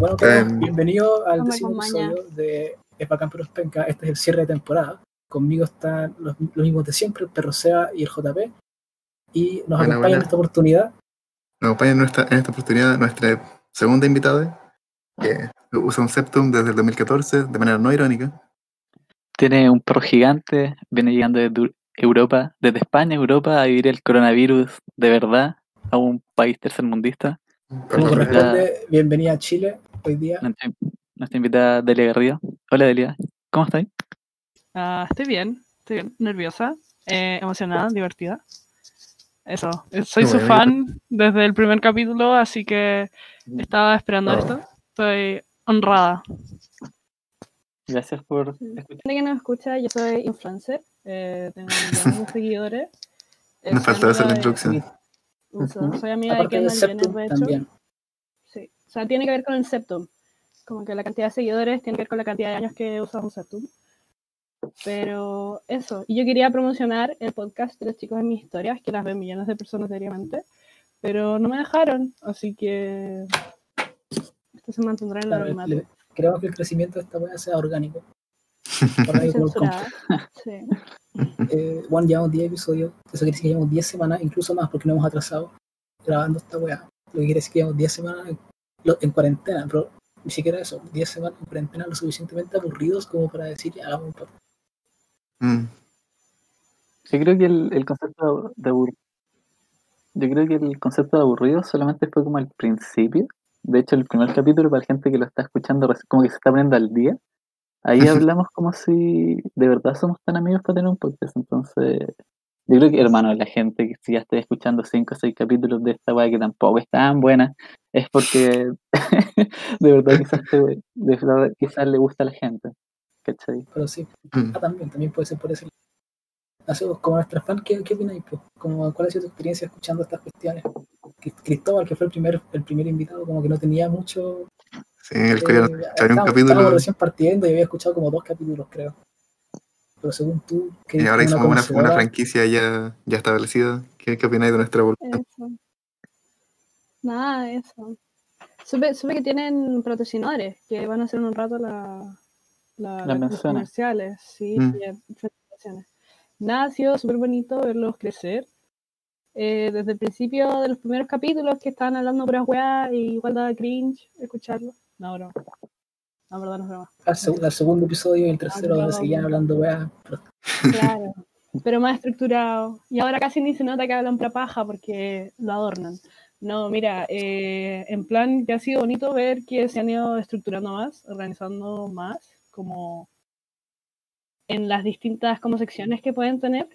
Bueno, todos, Em, bienvenido al décimo episodio de Es Bacán Pero Penca. Este es el cierre de temporada. Conmigo están los, los mismos de siempre, el perro Seba y el JP. Y nos Buena, acompaña buena. en esta oportunidad Nos acompaña en, nuestra, en esta oportunidad nuestra segunda invitada, que usa un Septum desde el 2014 de manera no irónica. Tiene un perro gigante, viene llegando desde Eu- Europa, desde España, Europa, a vivir el coronavirus de verdad a un país tercermundista. Como corresponde. Bienvenida a Chile hoy día. Nuestra, invitada Delia Garrido. Hola Delia, ¿cómo estás? Ah, estoy bien, estoy bien, nerviosa, eh, emocionada, divertida. Eso, eh, soy su fan desde el primer capítulo, así que estaba esperando Oh. esto. Estoy honrada. Gracias por Gente escuchar. que nos escucha, yo soy influencer, eh, tengo millones de seguidores. Nos faltaba hacer la de- Soy amiga de Aparte Kendall Jenner, de hecho. también. Sí, o sea, tiene que ver con el septum. Como que la cantidad de seguidores tiene que ver con la cantidad de años que usas un septum. Pero eso, y yo quería promocionar el podcast de los chicos de mis historias, que las ven millones de personas diariamente, pero no me dejaron, así que esto se mantendrá en el Claro, Queremos que el crecimiento de esta wea sea orgánico. El censurada. Sí. Eh, bueno, llevamos 10 episodios, eso quiere decir que llevamos 10 semanas, incluso más, porque no hemos atrasado grabando esta weá. Lo que quiere decir que llevamos 10 semanas en, lo- en cuarentena, pero ni siquiera eso, 10 semanas en cuarentena lo suficientemente aburridos como para decir, ya hagamos un podcast. Mm. Yo creo que el, el concepto de abur- yo creo que el concepto de aburrido solamente fue como al principio. De hecho, el primer capítulo, para la gente que lo está escuchando, como que se está poniendo al día, ahí hablamos como si de verdad somos tan amigos para tener un podcast. Entonces, yo creo que, hermano, la gente que si ya esté escuchando cinco o seis capítulos de esta weá que tampoco es tan buena, es porque de verdad quizás, te- de verdad quizás le gusta a la gente. ¿Cachai? Pero sí, Mm. ah, también, también puede ser por eso. Así, pues, como nuestra fan, ¿qué, qué opináis? Pues? Como, ¿Cuál ha sido tu experiencia escuchando estas cuestiones? Cri- Cristóbal, que fue el primer, el primer invitado, como que no tenía mucho... Sí, el eh, coreano salió un estábamos- capítulo recién partiendo y había escuchado como dos capítulos, creo. Pero según tú, que y ahora somos una, una franquicia ya, ya establecida. ¿Qué, qué opináis de nuestra evolución? Eso. Nada, eso. Supe, supe que tienen patrocinadores, que van a hacer en un rato la, la- Las comerciales, sí, Mm. eh. Nada, ha sido súper bonito verlos crecer. Eh, desde el principio de los primeros capítulos que estaban hablando puras weas y igual daba cringe escucharlo. No, bro. No, perdón, no es broma. al, seg- al segundo episodio y el tercero, donde seguían hablando weá. pero Claro, pero más estructurado. Y ahora casi ni se nota que hablan pra paja porque lo adornan. No, mira, eh, en plan que ha sido bonito ver que se han ido estructurando más, organizando más, como en las distintas como secciones que pueden tener.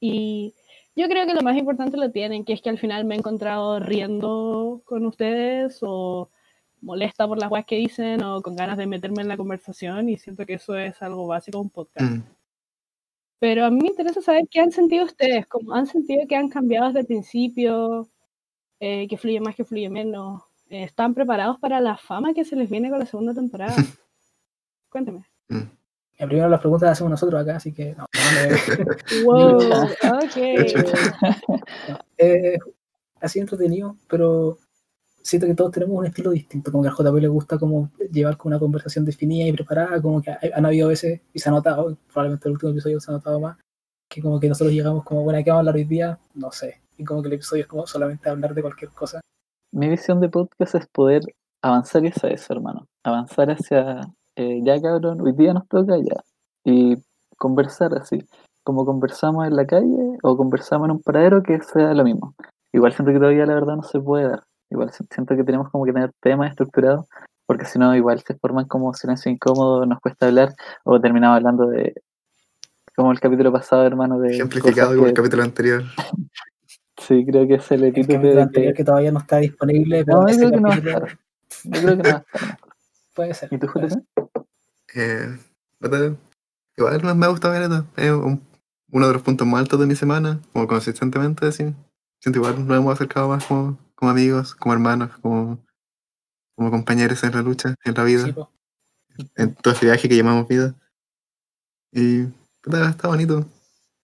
Y yo creo que lo más importante lo tienen, que es que al final me he encontrado riendo con ustedes o molesta por las weas que dicen o con ganas de meterme en la conversación y siento que eso es algo básico de un podcast. Mm. Pero a mí me interesa saber qué han sentido ustedes, cómo han sentido que han cambiado desde el principio, eh, que fluye más, que fluye menos. Eh, ¿Están preparados para la fama que se les viene con la segunda temporada? Cuéntame. Mm. eh, primero las preguntas las hacemos nosotros acá, así que no, Wow, ok. eh, ha sido entretenido, pero siento que todos tenemos un estilo distinto, como que al JP le gusta como llevar como una conversación definida y preparada, como que han habido veces, y se ha notado, probablemente el último episodio se ha notado más, que como que nosotros llegamos como, bueno, ¿qué vamos a hablar hoy día? No sé, y como que el episodio es como solamente hablar de cualquier cosa. Mi visión de podcast es poder avanzar hacia eso, hermano. Avanzar hacia, eh, ya cabrón, hoy día nos toca ya. Y conversar así, como conversamos en la calle o conversamos en un paradero, que sea lo mismo. Igual siento que todavía la verdad no se puede dar. Igual si- siento que tenemos como que tener temas estructurados, porque si no, igual se forman como silencio incómodo, nos cuesta hablar, o terminamos hablando de, como el capítulo pasado, hermano, de... Ejemplificado como el capítulo anterior. Sí, creo que es el capítulo de anterior que... todavía no está disponible, pero No, yo creo que no va a capítulo estar. Yo creo que no va a estar. puede ser. ¿Y tú, JP? Eh, igual me- me ha gustado ver Es un- uno de los puntos más altos de mi semana, como consistentemente, así. Siento igual nos hemos acercado más como, como amigos, como hermanos, como, como compañeros en la lucha, en la vida, Sí, en todo este viaje que llamamos vida. Y puta, está bonito.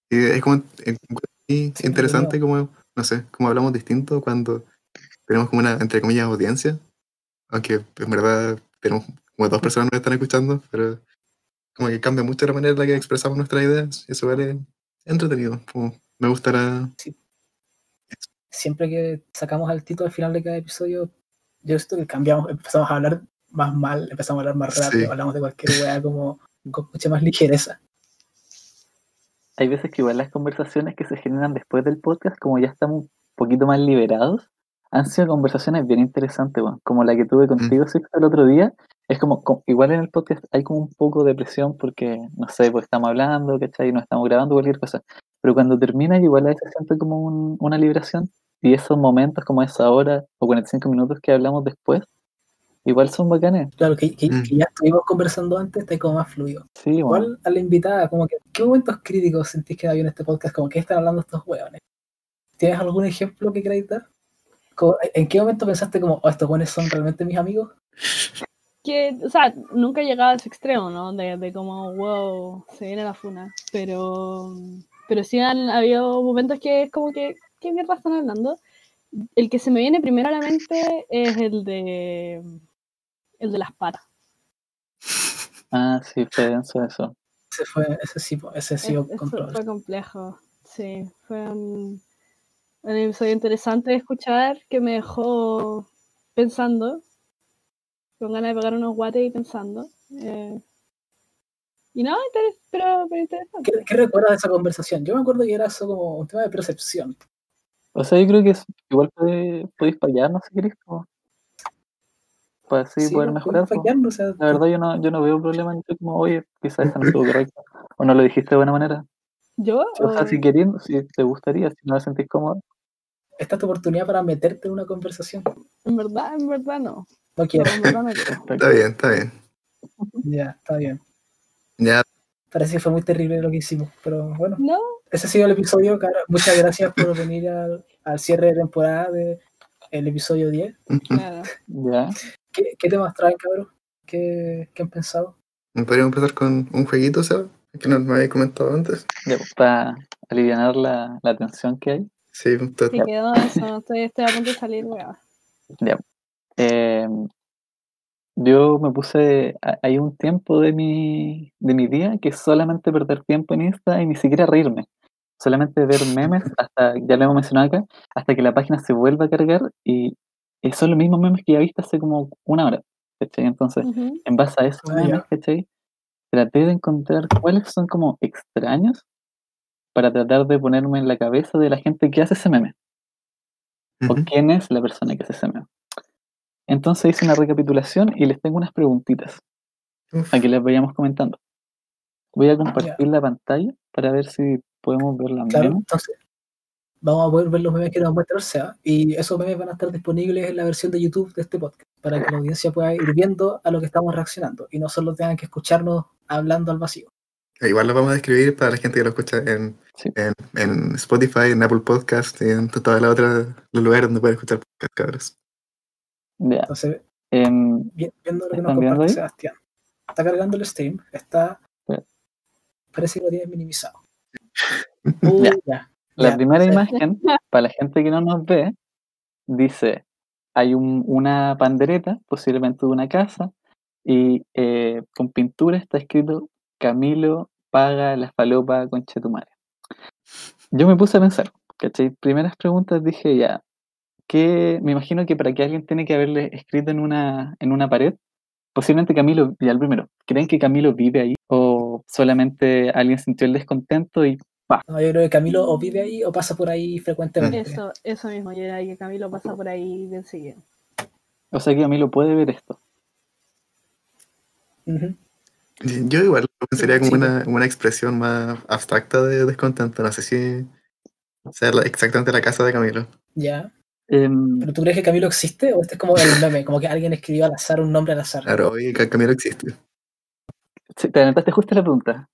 Y es como es muy Sí, interesante como, no sé, como hablamos distinto cuando tenemos como una, entre comillas, audiencia. Aunque en verdad tenemos como dos personas que nos están escuchando, pero como que cambia mucho la manera en la que expresamos nuestras ideas. y Eso vale entretenido. Como me gustará. Siempre que sacamos al Tito al final de cada episodio, yo siento que cambiamos, empezamos a hablar más mal, empezamos a hablar más rápido, Sí. hablamos de cualquier weá como con mucha más ligereza. Hay veces que igual las conversaciones que se generan después del podcast, como ya estamos un poquito más liberados, han sido conversaciones bien interesantes, weón. como la que tuve contigo, Sixto, el otro día. Es como, co- igual en el podcast hay como un poco de presión porque, no sé, pues estamos hablando, ¿cachai? No estamos grabando cualquier cosa. Pero cuando termina, igual a veces siento como un- una liberación. Y esos momentos, como esa hora o 45 minutos que hablamos después, igual son bacanes. Claro, que, que- Mm. que ya estuvimos conversando antes, está como más fluido. Sí. Igual a la invitada, como que, ¿qué momentos críticos sentís que había en este podcast? Como que están hablando estos hueones. ¿Tienes algún ejemplo que queráis dar? ¿En qué momento pensaste como, oh, estos hueones son realmente mis amigos? Que, o sea, nunca he llegado a ese extremo, ¿no? De, de como, wow, se viene la funa. Pero, pero sí han habido momentos que es como que, ¿qué mierda están hablando? El que se me viene primero a la mente es el de el de las patas. Ah, sí, fue denso eso. Ese fue, ese sí, ese sí Es- fue complejo. Sí, fue un, un episodio interesante de escuchar que me dejó pensando, con ganas de pegar unos guates y pensando. eh, y no, interes- pero, pero interesante. ¿Qué, qué recuerdas de esa conversación? Yo me acuerdo que era eso como un tema de percepción. O sea, yo creo que es- igual puede- podéis fallarnos si queréis, po. para así Sí, poder no, mejorar. o sea, La verdad, yo no, yo no veo problema en como, oye, quizás esto no estuvo correcto, o no lo dijiste de buena manera. ¿Yo? O sea, o- si queréis, si te gustaría, si no te sentís cómodo, esta es tu oportunidad para meterte en una conversación. En verdad, en verdad no. No No, quiero. en verdad no quiero. Está bien, está bien. Ya, está bien. Ya, Parece que fue muy terrible lo que hicimos, pero bueno, No, ese ha sido el episodio. cara. Muchas gracias por venir al, al cierre de temporada del episodio 10. claro. ya. ¿Qué, qué temas traen, cabrón? ¿Qué, qué han pensado? podríamos empezar con un jueguito, ¿sabes? Que no me había comentado antes. Ya, pues, para aliviar la, la tensión que hay. Sí, entonces, Se quedó eso. Estoy, estoy a punto de salir, weá. Eh, yo me puse, ha- hay un tiempo de mi, de mi día que es solamente perder tiempo en Insta y ni siquiera reírme. Solamente ver memes, hasta, ya lo hemos mencionado acá, hasta que la página se vuelva a cargar y, y son los mismos memes que ya viste hace como una hora. ¿cachai? Entonces, Ujú. en base a esos Ah, memes. ¿cachai? Traté de encontrar cuáles son como extraños para tratar de ponerme en la cabeza de la gente que hace ese meme o ujú. quién es la persona que hace ese meme. Entonces hice una recapitulación y les tengo unas preguntitas Uf, a que les vayamos comentando. Voy a compartir la pantalla para ver si podemos ver las Claro, entonces vamos a poder ver los memes que nos muestra el SEA y esos memes van a estar disponibles en la versión de YouTube de este podcast para que la audiencia pueda ir viendo a lo que estamos reaccionando y no solo tengan que escucharnos hablando al vacío. Igual lo vamos a describir para la gente que lo escucha en, Sí. en, en Spotify, en Apple Podcast y en todos los otros los lugares donde pueden escuchar podcast, cabros. Entonces, em, vi- viendo lo que nos ¿Están viendo comparte ahí? Sebastián. Está cargando el stream, está Sí. parece que lo tienes minimizado. Uh, la primera sí. imagen, para la gente que no nos ve, dice, hay un- una pandereta, posiblemente de una casa, y eh, con pintura está escrito, Camilo paga la falopa con Chetumare. Yo me puse a pensar, ¿cachai? Primeras preguntas dije, ya, que me imagino que para que alguien tiene que haberle escrito en una, en una pared, posiblemente Camilo, ya el primero, ¿creen que Camilo vive ahí? ¿O solamente alguien sintió el descontento y No, yo creo que Camilo o vive ahí o pasa por ahí frecuentemente. Eso, eso mismo. Yo era que Camilo pasa por ahí bien seguido. O sea que Camilo puede ver esto. Ujú. Yo igual lo pensaría como Sí, una, una expresión más abstracta de descontento. No sé si sea la- exactamente la casa de Camilo. Ya. Em, ¿Pero tú crees que Camilo existe o este es como el meme? Como que alguien escribió al azar un nombre al azar. Claro, oye, Ca- Camilo existe. sí, te adelantaste justo a la pregunta.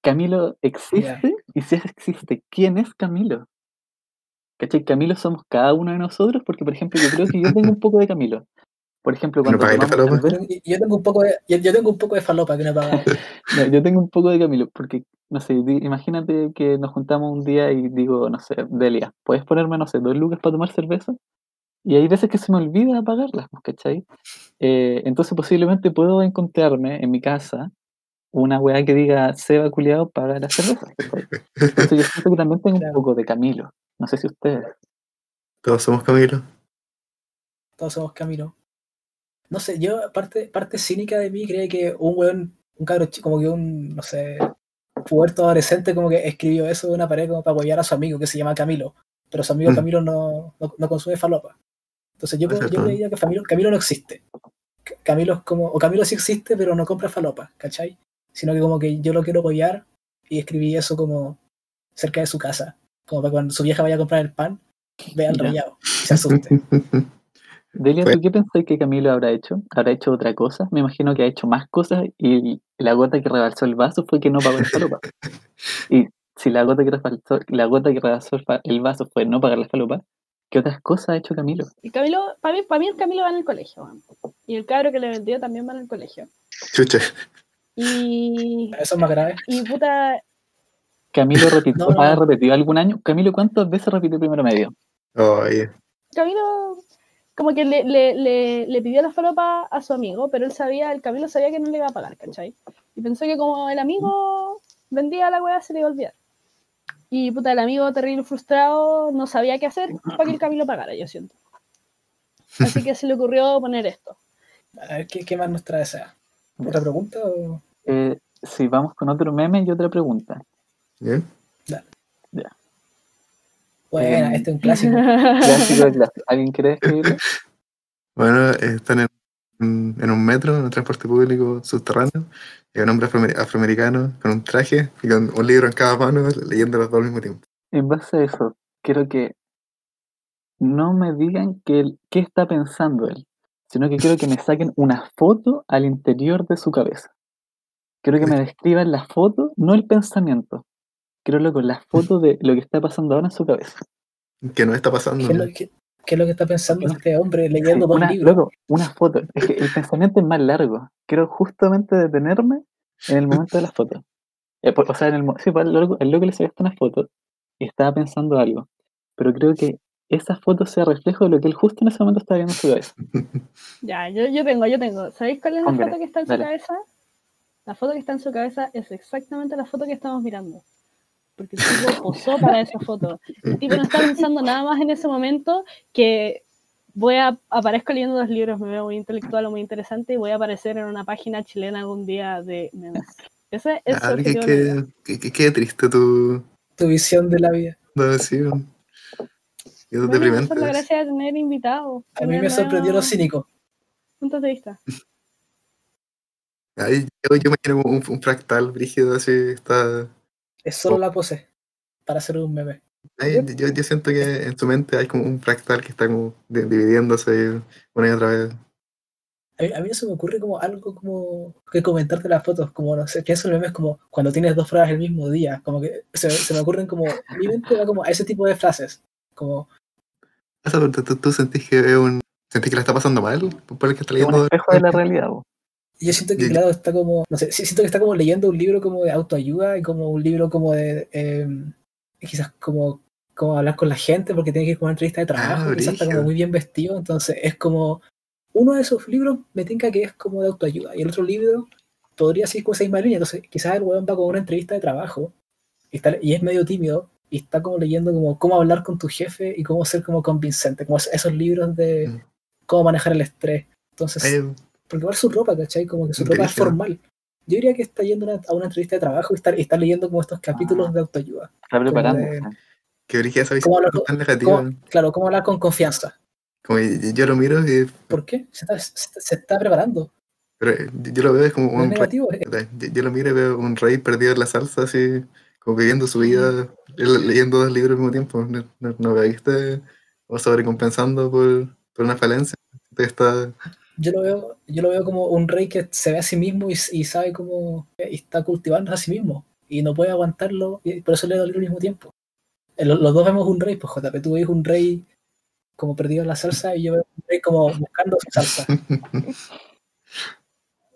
¿Camilo existe? Y si existe, ¿quién es Camilo? ¿Cachai? Camilo somos cada uno de nosotros, porque por ejemplo yo creo que yo tengo un poco de Camilo. Por ejemplo, ¿No cuando tomamos cerveza, Yo, tengo un poco de, yo, yo tengo un poco de falopa que no he pagado. no, yo tengo un poco de Camilo, porque, no sé, di- imagínate que nos juntamos un día y digo, no sé, Delia, ¿puedes ponerme, no sé, dos lucas para tomar cerveza? y hay veces que se me olvida apagarlas, pues, ¿cachai? Eh, entonces posiblemente puedo encontrarme en mi casa una weá que diga Seba culiado paga la cerveza. Entonces yo siento que también tengo un poco de Camilo. No sé si ustedes. Todos somos Camilo. Todos somos Camilo. No sé, yo, parte, parte cínica de mí, cree que un weón, un cabro chico, como que un, no sé, puerto adolescente, como que escribió eso de una pared como para apoyar a su amigo que se llama Camilo. Pero su amigo Mm. Camilo no, no, no consume falopa. Entonces yo, yo creía que Camilo, Camilo no existe. Camilo es como, o Camilo sí existe, pero no compra falopa, ¿cachai? Sino que como que yo lo quiero apoyar y escribí eso como cerca de su casa. Como para cuando su vieja vaya a comprar el pan, vea el Ya. rayado y se asuste. Delia, ¿tú qué pensás que Camilo habrá hecho? ¿Habrá hecho otra cosa? Me imagino que ha hecho más cosas y la gota que rebalsó el vaso fue que no pagó el falopa. Y si la gota que rebalsó, la gota que rebalsó el, el vaso fue no pagar la falopa, ¿qué otras cosas ha hecho Camilo? Y Camilo, para mí, para mí el Camilo va en el colegio. Y el cabro que le vendió también va en el colegio. Chucha. Y, Eso es más grave. y puta, Camilo repitió, No, no, ¿ha repetido algún año? Camilo, ¿cuántas veces repitió primero medio? Oye. Camilo como que le, le, le, le pidió la falopa a su amigo, pero él sabía, el Camilo sabía que no le iba a pagar, ¿cachai? Y pensó que como el amigo vendía la weá, se le iba a olvidar. Y puta, el amigo terrible frustrado no sabía qué hacer para que el Camilo pagara, yo siento. Así que se le ocurrió poner esto. A ver, ¿qué, qué más nos trae esa? ¿Otra pregunta? O... Eh, si vamos con otro meme y otra pregunta. ¿Bien? Bueno, Em, este es un clásico. Clásico de clásico. ¿Alguien quiere escribirlo? Bueno, están en, en- un metro, en un transporte público subterráneo, y hay un hombre afroamer- afroamericano con un traje y con un libro en cada mano, leyendo los dos al mismo tiempo. En base a eso, quiero que no me digan que él- qué está pensando él, sino que quiero que me saquen una foto al interior de su cabeza. Quiero que me describan la foto, no el pensamiento. Quiero loco, la foto de lo que está pasando ahora en su cabeza. Que no está pasando. ¿Qué es, lo, qué, qué es lo que está pensando este hombre Sí, leyendo dos una, libros? loco, una foto. Es que el pensamiento es más largo. Quiero justamente detenerme en el momento de la foto. Eh, por- o sea, en el, sí, pues, el loco, el loco le sacaste una foto y estaba pensando algo. Pero creo que esa foto sea reflejo de lo que él justo en ese momento está viendo en su cabeza. Ya, yo, yo tengo, yo tengo. ¿Sabéis cuál es la foto que está en su cabeza? La foto que está en su cabeza es exactamente la foto que estamos mirando. Porque el tipo posó para esa foto. El tipo no está pensando nada más en ese momento que voy a aparezco leyendo dos libros, me veo muy intelectual o muy interesante y voy a aparecer en una página chilena algún día de memes. Ese es Ah, que, que- qué triste tu Tu visión de la vida. decisión. Qué Bueno, deprimente. es la es. gracia de tener invitados. A mí me sorprendió lo cínico. Puntos de vista. Ay, yo, yo imagino como un, un fractal brígido así, está... Es solo la pose para hacer un meme. ay, yo, yo siento que en tu mente hay como un fractal que está como di- dividiéndose una y otra vez. A mí, a mí no se me ocurre como algo como que comentarte las fotos, como no sé, pienso en memes como cuando tienes dos frases el mismo día, como que se, se me ocurren como, mi mente va como a ese tipo de frases, como, ¿tú, tú, tú sentís que es un... ¿Sentís que la está pasando mal por el que está Es un leyendo? espejo de la realidad. bo. Yo siento que claro, está como, no sé, siento que está como leyendo un libro como de autoayuda y como un libro como de, eh, quizás como, como hablar con la gente porque tiene que ir con una entrevista de trabajo, Ah, quizás está como muy bien vestido, entonces es como, uno de esos libros me tinca que es como de autoayuda y el otro libro podría ser como esa misma línea, entonces quizás el weón va con una entrevista de trabajo y, está- y es medio tímido y está como leyendo como cómo hablar con tu jefe y cómo ser como convincente, como es- esos libros de Mm. cómo manejar el estrés. Entonces, porque igual su ropa, ¿cachai? Como que su ropa es formal. Yo diría que está yendo a una, a una entrevista de trabajo y está, y está leyendo como estos capítulos Ah. de autoayuda. Está preparándose. de- qué brígida esa ¿Cómo visión hablar con- tan negativa. cómo- claro, cómo hablar con confianza. Como yo, yo lo miro y... ¿Por qué? Se está, se, se está preparando. Pero eh, yo, lo veo es como No es rey- Yo, yo lo miro y veo un rey perdido en la salsa así, como viviendo su vida, él leyendo dos libros al mismo tiempo. No, no, no veo que esté o sobrecompensando por, por una falencia. Está... Yo lo, veo, yo lo veo como un rey que se ve a sí mismo y, y sabe cómo y está cultivando a sí mismo. Y no puede aguantarlo. Y por eso dos libros al mismo tiempo. Eh, Los, los dos vemos un rey, pues JP, tú ves un rey como perdido en la salsa y yo veo un rey como buscando su salsa.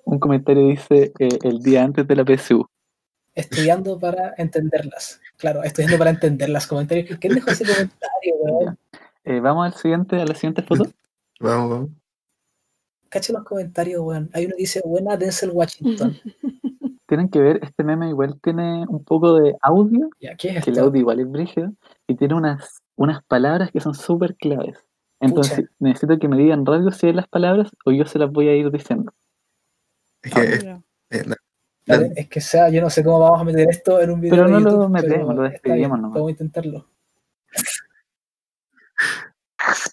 Un comentario dice eh, el día antes de la PSU. estudiando para entenderlas. Claro, estudiando para entenderlas. Comentarios. ¿Quién dejó ese comentario, weón? Eh, vamos al siguiente, a la siguiente foto. Vamos, vamos. Cacha los comentarios, weón. Hay uno que dice, buena Denzel Washington. Tienen que ver, este meme igual tiene un poco de audio, ya, ¿qué es que el esto? audio igual es brígido, y tiene unas, unas palabras que son súper claves. Entonces, necesito que me digan rápido si es las palabras o yo se las voy a ir diciendo. Es que Ah, es- eh, la- es que sea, yo no sé cómo vamos a meter esto en un video Pero de no lo metemos, lo despedimos nomás. Vamos a intentarlo.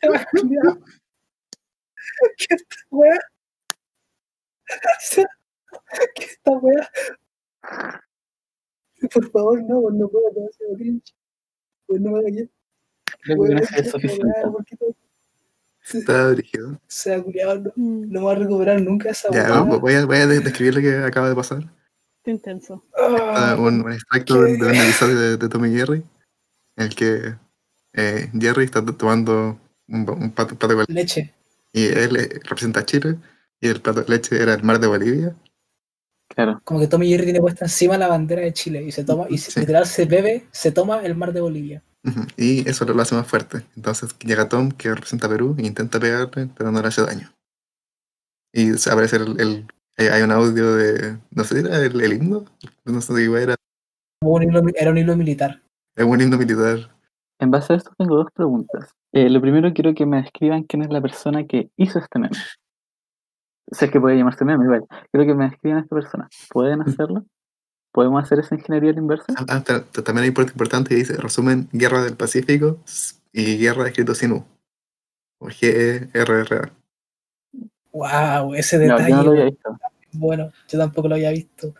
Se va a culiar. ¿Qué esta wea? Se- ¿Qué esta wea? Por favor, no, pues no puedo, no hacer cringe. Pues no me hagas Creo que con eso es suficiente. está dirigido. Se ha culiado, no, Mm, no va a recuperar nunca esa Ya, wea. voy- a, voy a de- describir lo que acaba de pasar. qué intenso. Ah, un, un extracto ¿qué? de un episodio de, de Tommy Jerry, en el que eh, Jerry está to- tomando un, un plato, plato con Leche. y él eh, representa a Chile y el plato de leche era el mar de Bolivia. Claro. Como que Tommy Jerry tiene puesta encima la bandera de Chile y se toma, y Sí. literal se bebe, se toma el mar de Bolivia. Y eso lo hace más fuerte. Entonces llega Tom, que representa a Perú, e intenta pegarle, pero no le hace daño. Y aparece el, el- hay- hay un audio de, no sé, ¿era el, el himno? No sé si era, Como un hilo- era un hilo militar. es un himno militar. En base a esto tengo dos preguntas. Eh, lo primero quiero que me describan quién es la persona que hizo este meme. Sé que puede llamarse meme, igual. Quiero que me describan a esta persona. ¿Pueden hacerlo? ¿Podemos hacer esa ingeniería a la inversa? Ah, ah, ta- ta- también hay un parte importante que dice, resumen, Guerra del Pacífico y Guerra escrito sin U. O G-E-R-R-A. Wow, ese No, detalle. yo no lo había visto. Bueno, yo tampoco lo había visto.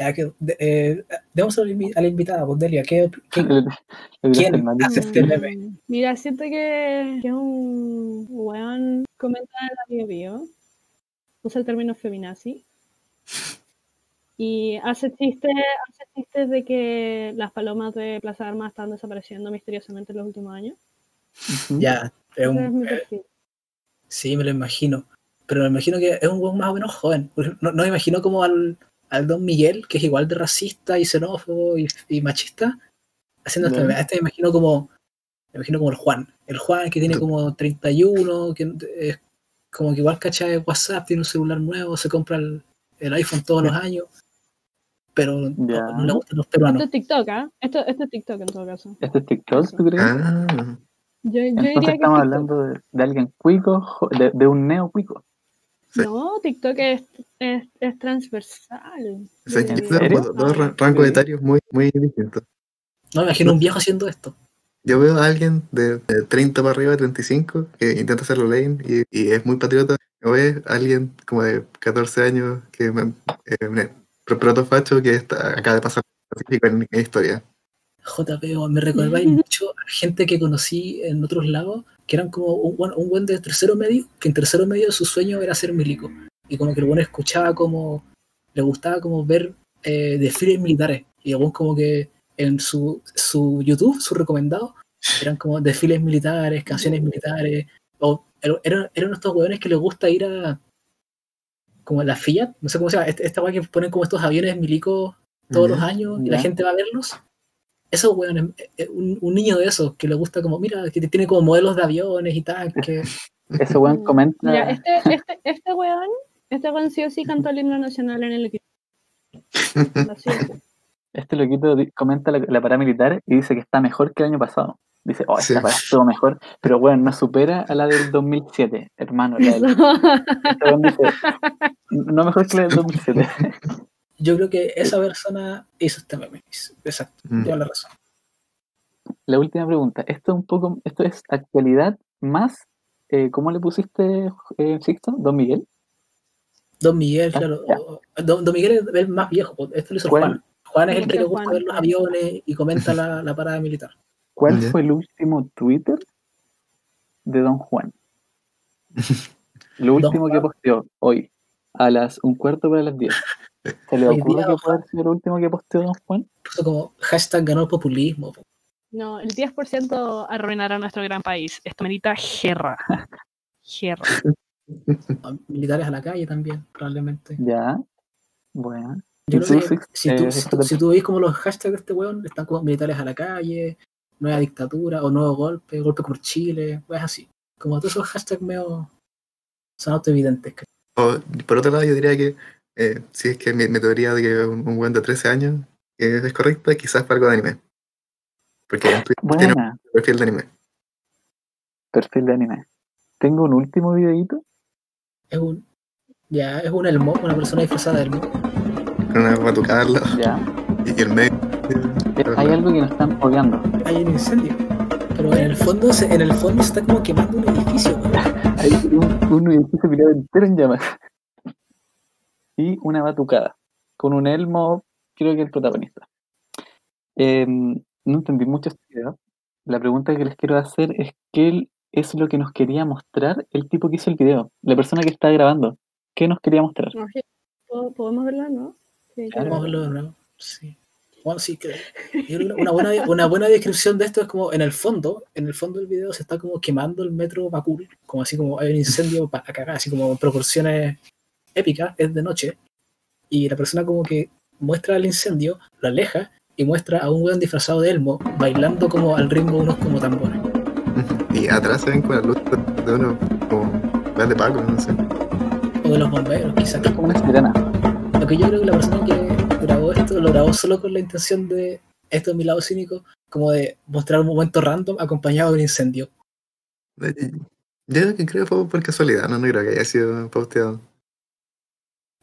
Ya que, de- eh, demos a la invi- a la invitada, pues Delia, ¿qué, qué- ¿Quién hace este meme? Mm, Mira, siento que, que es un weón comenta en la bio bio. Usa el término feminazi. Y hace chistes, hace chistes de que las palomas de Plaza de Armas están desapareciendo misteriosamente en los últimos años. Ya, es un- es perfil. sí, me lo imagino. Pero me imagino que es un weón más o menos joven. No, no me imagino como al, al Don Miguel, que es igual de racista y xenófobo y, y machista, haciendo este meme. A este me imagino como, me imagino como el Juan. El Juan que tiene como 31, que es como que igual cacha de WhatsApp, tiene un celular nuevo, se compra el, el iPhone todos los años, pero no, Ya. no le gustan los Esto peruanos. es TikTok, ¿ah? Esto, esto es TikTok en todo caso. ¿Este es TikTok, tú crees? Ah, Yo, yo Entonces diría que estamos es hablando de, de alguien cuico, de, de un neo cuico. Sí. No, TikTok es, es, es transversal. o sea, Yo dos dos ra- rangos Sí. etarios muy, muy distintos. No me imagino un viejo haciendo esto. Yo veo a alguien de, de 30 para arriba, 35, que intenta hacerlo lane y, y es muy patriota. O veo a alguien como de 14 años que me, eh, me- pro- protofacho que está, acaba de pasar en, en historia. JP, weón, me recordáis mucho a gente que conocí en otros lados, que eran como un, buen- un buen de tercero medio, que en tercero medio su sueño era ser milico. Y como que el buen escuchaba como, le gustaba como ver eh, desfiles militares. Y el buen como que en su, su YouTube, su recomendado, eran como desfiles militares, canciones militares. O er- eran, eran estos hueones que les gusta ir a como a la Fiat, no sé cómo se llama, este- esta weá que ponen como estos aviones milicos todos los años y la gente va a verlos. Esos weones, eh, un, un niño de esos que le gusta como, mira, que tiene como modelos de aviones y tanques. Ese weón comenta. Mira, este, este, este weón, este weón sí o sí cantó el himno nacional en el equipo. Este loquito comenta la, la paramilitar y dice que está mejor que el año pasado. Dice, oh, esta Sí. parada estuvo mejor, pero bueno, no supera a la del 2007, hermano. La del, este weón dice, no mejor que la del 2007. Yo creo que esa persona hizo este meme. Exacto, Mm. lleva la razón. La última pregunta, esto es un poco, esto es actualidad más, eh, ¿cómo le pusiste, eh, Sixto? ¿Don Miguel? Don Miguel, Ah, claro. Don, Don Miguel es el más viejo, esto lo hizo ¿Cuál? Juan. Juan es el que le Juan. gusta ver los aviones y comenta la, la parada militar. ¿Cuál fue el último Twitter de Don Juan? Lo Don último que posteó hoy, a las un cuarto para las 10. ¿Se le ocurre que puede ser lo último que posteó Don Juan? Puso como hashtag ganó el populismo. po. No, el 10% arruinará nuestro gran país. Esto merita guerra. Guerra. Militares a la calle también, probablemente. Ya. Bueno. Yo ¿Y creo que si Eh, tú, si, tú, si tú veis como los hashtags de este weón, están como militares a la calle, nueva dictadura o nuevo golpe, golpe por Chile, pues así. Como todos esos hashtags medio son autoevidentes. creo. O, por otro lado, yo diría que eh, si es que mi, mi teoría de que un, un buen de 13 años eh, es correcta, quizás para algo de anime. Porque en Twitter tiene un perfil de anime. Perfil de anime. Tengo un último videito. Es un, ya, es un elmo, una persona disfrazada de elmo. Con una batucada al lado Ya. y el medio. Eh, Hay algo que nos están obviando. Hay un incendio. Pero en el fondo, se, en el fondo se está como quemando un edificio. Hay un, un edificio tirado entero en llamas. Y una batucada. Con un elmo, creo que el protagonista. Eh, no entendí mucho este video. La pregunta que les quiero hacer es qué es lo que nos quería mostrar el tipo que hizo el video. La persona que está grabando. ¿Qué nos quería mostrar? Ok, ¿pod- ¿Podemos verla, no? Sí, Claro. A verlo nuevo. Sí. Bueno, sí, creo. Una buena, una buena descripción de esto es como en el fondo, en el fondo del video se está como quemando el metro Bakul, como así como hay un incendio para cagar, así como en proporciones épicas, es de noche, y la persona como que muestra el incendio, lo aleja y muestra a un weón disfrazado de elmo bailando como al ritmo de unos como tambores. Y atrás se ven con la luz de uno como de Paco, no sé. O de los bomberos, quizás. Es como una sirena. Lo que yo creo que la persona que grabó esto lo grabó solo con la intención de, esto es mi lado cínico, como de mostrar un momento random acompañado de un incendio. Yo que creo que fue por casualidad, no, no creo que haya sido posteado.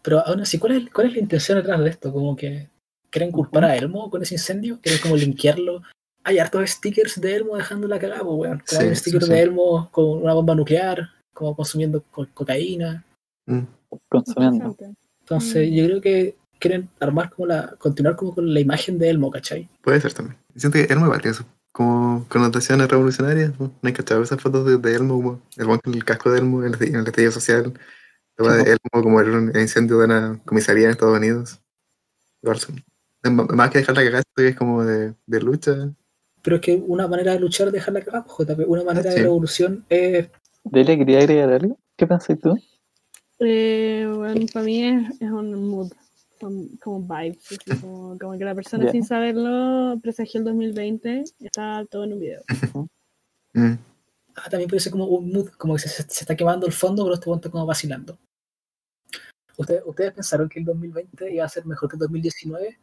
Pero aún así, ¿cuál es, cuál es la intención detrás de esto? Como que quieren culpar a Elmo con ese incendio, quieren como linkearlo. Hay hartos stickers de Elmo dejando la cagada, pues, weón. Sí, un sí, sticker sí. de Elmo con una bomba nuclear, como consumiendo co- cocaína. Mm. Consumiendo. Entonces, Mm. yo creo que quieren armar como la, continuar como con la imagen de Elmo, ¿cachai? Puede ser también. Siento que Elmo igual eso. Como connotaciones revolucionarias. ¿no? ¿No hay cachado esas fotos de, de Elmo? Como el el casco de Elmo en el, en el estallido social. De Elmo como en un incendio de una comisaría en Estados Unidos. Más que dejar la cagada, esto es como de, de lucha. Pero es que una manera de luchar es dejar la cagada, pues, JP. Una manera de Sí. revolución es Delia, quería agregar algo. ¿Qué pensás tú? Eh, bueno, para mí es, es un mood, como vibes, así como, como que la persona sin saberlo presagió el 2020, está todo en un video. Mm. Ah, también puede ser como un mood, como que se, se está quemando el fondo, pero este está como vacilando. ¿Ustedes, ¿Ustedes pensaron que el 2020 iba a ser mejor que el 2019?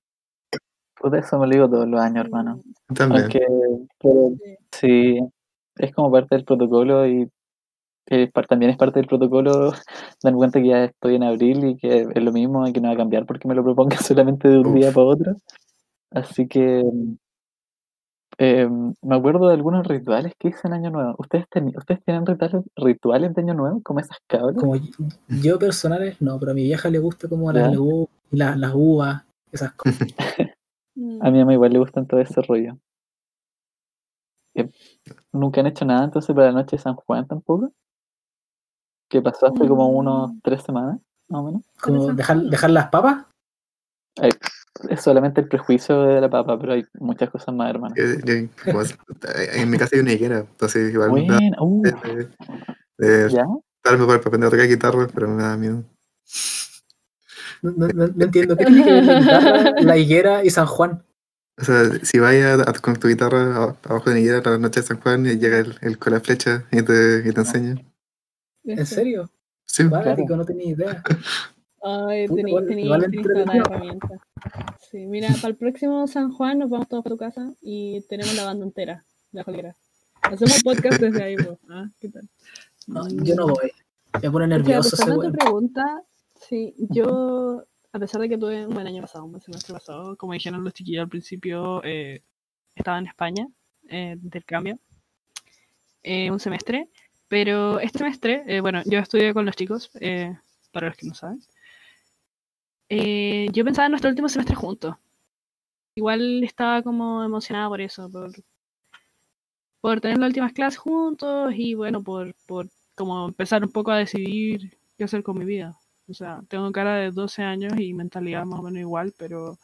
Puta, eso me lo digo todos los años, hermano. También. Aunque, pero, sí, es como parte del protocolo y par- también es parte del protocolo darme cuenta que ya estoy en abril y que es lo mismo y que no va a cambiar porque me lo proponga solamente de un Uf. día para otro. Así que eh, me acuerdo de algunos rituales que hice en Año Nuevo. ¿Ustedes, ten- ¿ustedes tienen rituales, rituales de Año Nuevo como esas cabras? Como yo, yo personales, no, pero a mi vieja le gusta como las, uvas, esas cosas. Mm. A mi mamá igual le gustan todo ese rollo. Eh, Nunca han hecho nada entonces para la noche de San Juan tampoco. Que pasó hace como unos Mm. tres semanas, más o menos. Como dejar, dejar las papas. Es solamente el prejuicio de la papa, pero hay muchas cosas más, hermano. Yo- como es- en mi casa hay una higuera, entonces igual me da Bueno, uh, de, de ya. darme para aprender a tocar guitarra, pero me da miedo. No, no- no- no entiendo qué tiene que ver la guitarra, la higuera y San Juan. O sea, si vayas a- con tu guitarra a- abajo de la higuera la noche de San Juan y llega el, el con la flecha y te, y te enseña. ¿En serio? Sí, Cuático, no tenía idea. Ay, tení toda la herramienta. Sí, mira, para el próximo San Juan nos vamos todos para tu casa y tenemos la banda entera, la jolera. Hacemos podcast desde ahí, pues. Ah, ¿qué tal? No, yo no voy. Me pone nervioso tu pregunta, sí, yo, a pesar de que tuve un buen año pasado, un buen semestre pasado, como dijeron los chiquillos al principio, eh, estaba en España, eh, de intercambio, eh, un semestre, pero este semestre, eh, bueno, yo estudié con los chicos, eh, para los que no saben, eh, yo pensaba en nuestro último semestre juntos. Igual estaba como emocionada por eso, por, por tener las últimas clases juntos y bueno, por, por como empezar un poco a decidir qué hacer con mi vida. O sea, tengo cara de 12 años y mentalidad más o menos igual, pero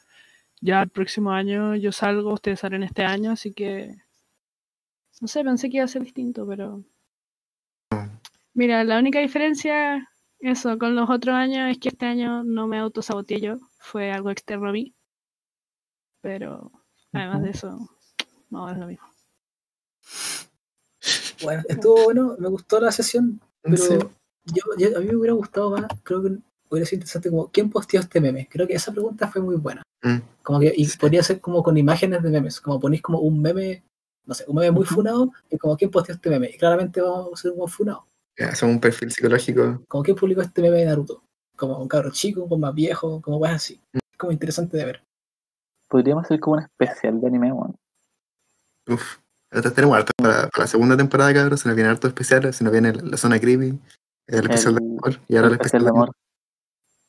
ya el próximo año yo salgo, ustedes salen este año, así que no sé, pensé que iba a ser distinto, pero mira, la única diferencia eso con los otros años es que este año no me autosaboteé yo, fue algo externo a mí. Pero además de eso, no es lo mismo. Bueno, estuvo bueno, me gustó la sesión, pero Sí. yo, yo- a mí me hubiera gustado más, creo que hubiera sido interesante como, ¿quién posteó este meme? Creo que esa pregunta fue muy buena. Mm. Como que, y podría ser como con imágenes de memes, como ponéis como un meme, no sé, un meme muy funado, y como, ¿quién posteó este meme? Y claramente vamos a ser un funado. Ya, hacemos un perfil psicológico. Como, ¿quién publicó este meme de Naruto? Como un cabro chico, un más viejo, como cosas así. Es como interesante de ver. Podríamos hacer como un especial de anime, weón. Uf. Ahora tenemos harto para, para la segunda temporada, cabrón. Se nos viene harto especiales. Se nos viene la zona creepy, el especial de El- amor y ahora el, El especial de amor.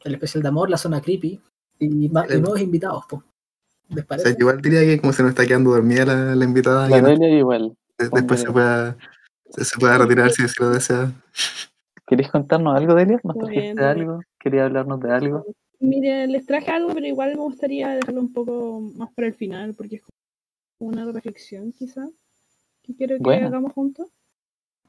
El especial de amor, la zona creepy, y, más, y Sí. nuevos invitados, pues. ¿Les O parece? sea, yo igual diría que como se nos está quedando dormida la, la invitada, La no- igual. de- después se pueda, se, se pueda retirar si así lo desea. ¿Queréis contarnos algo, Delia? ¿Nos trajiste bien. algo? ¿Querías hablarnos de algo? Mire, les traje algo, pero igual me gustaría dejarlo un poco más para el final, porque es como una reflexión quizá que quiero que hagamos juntos.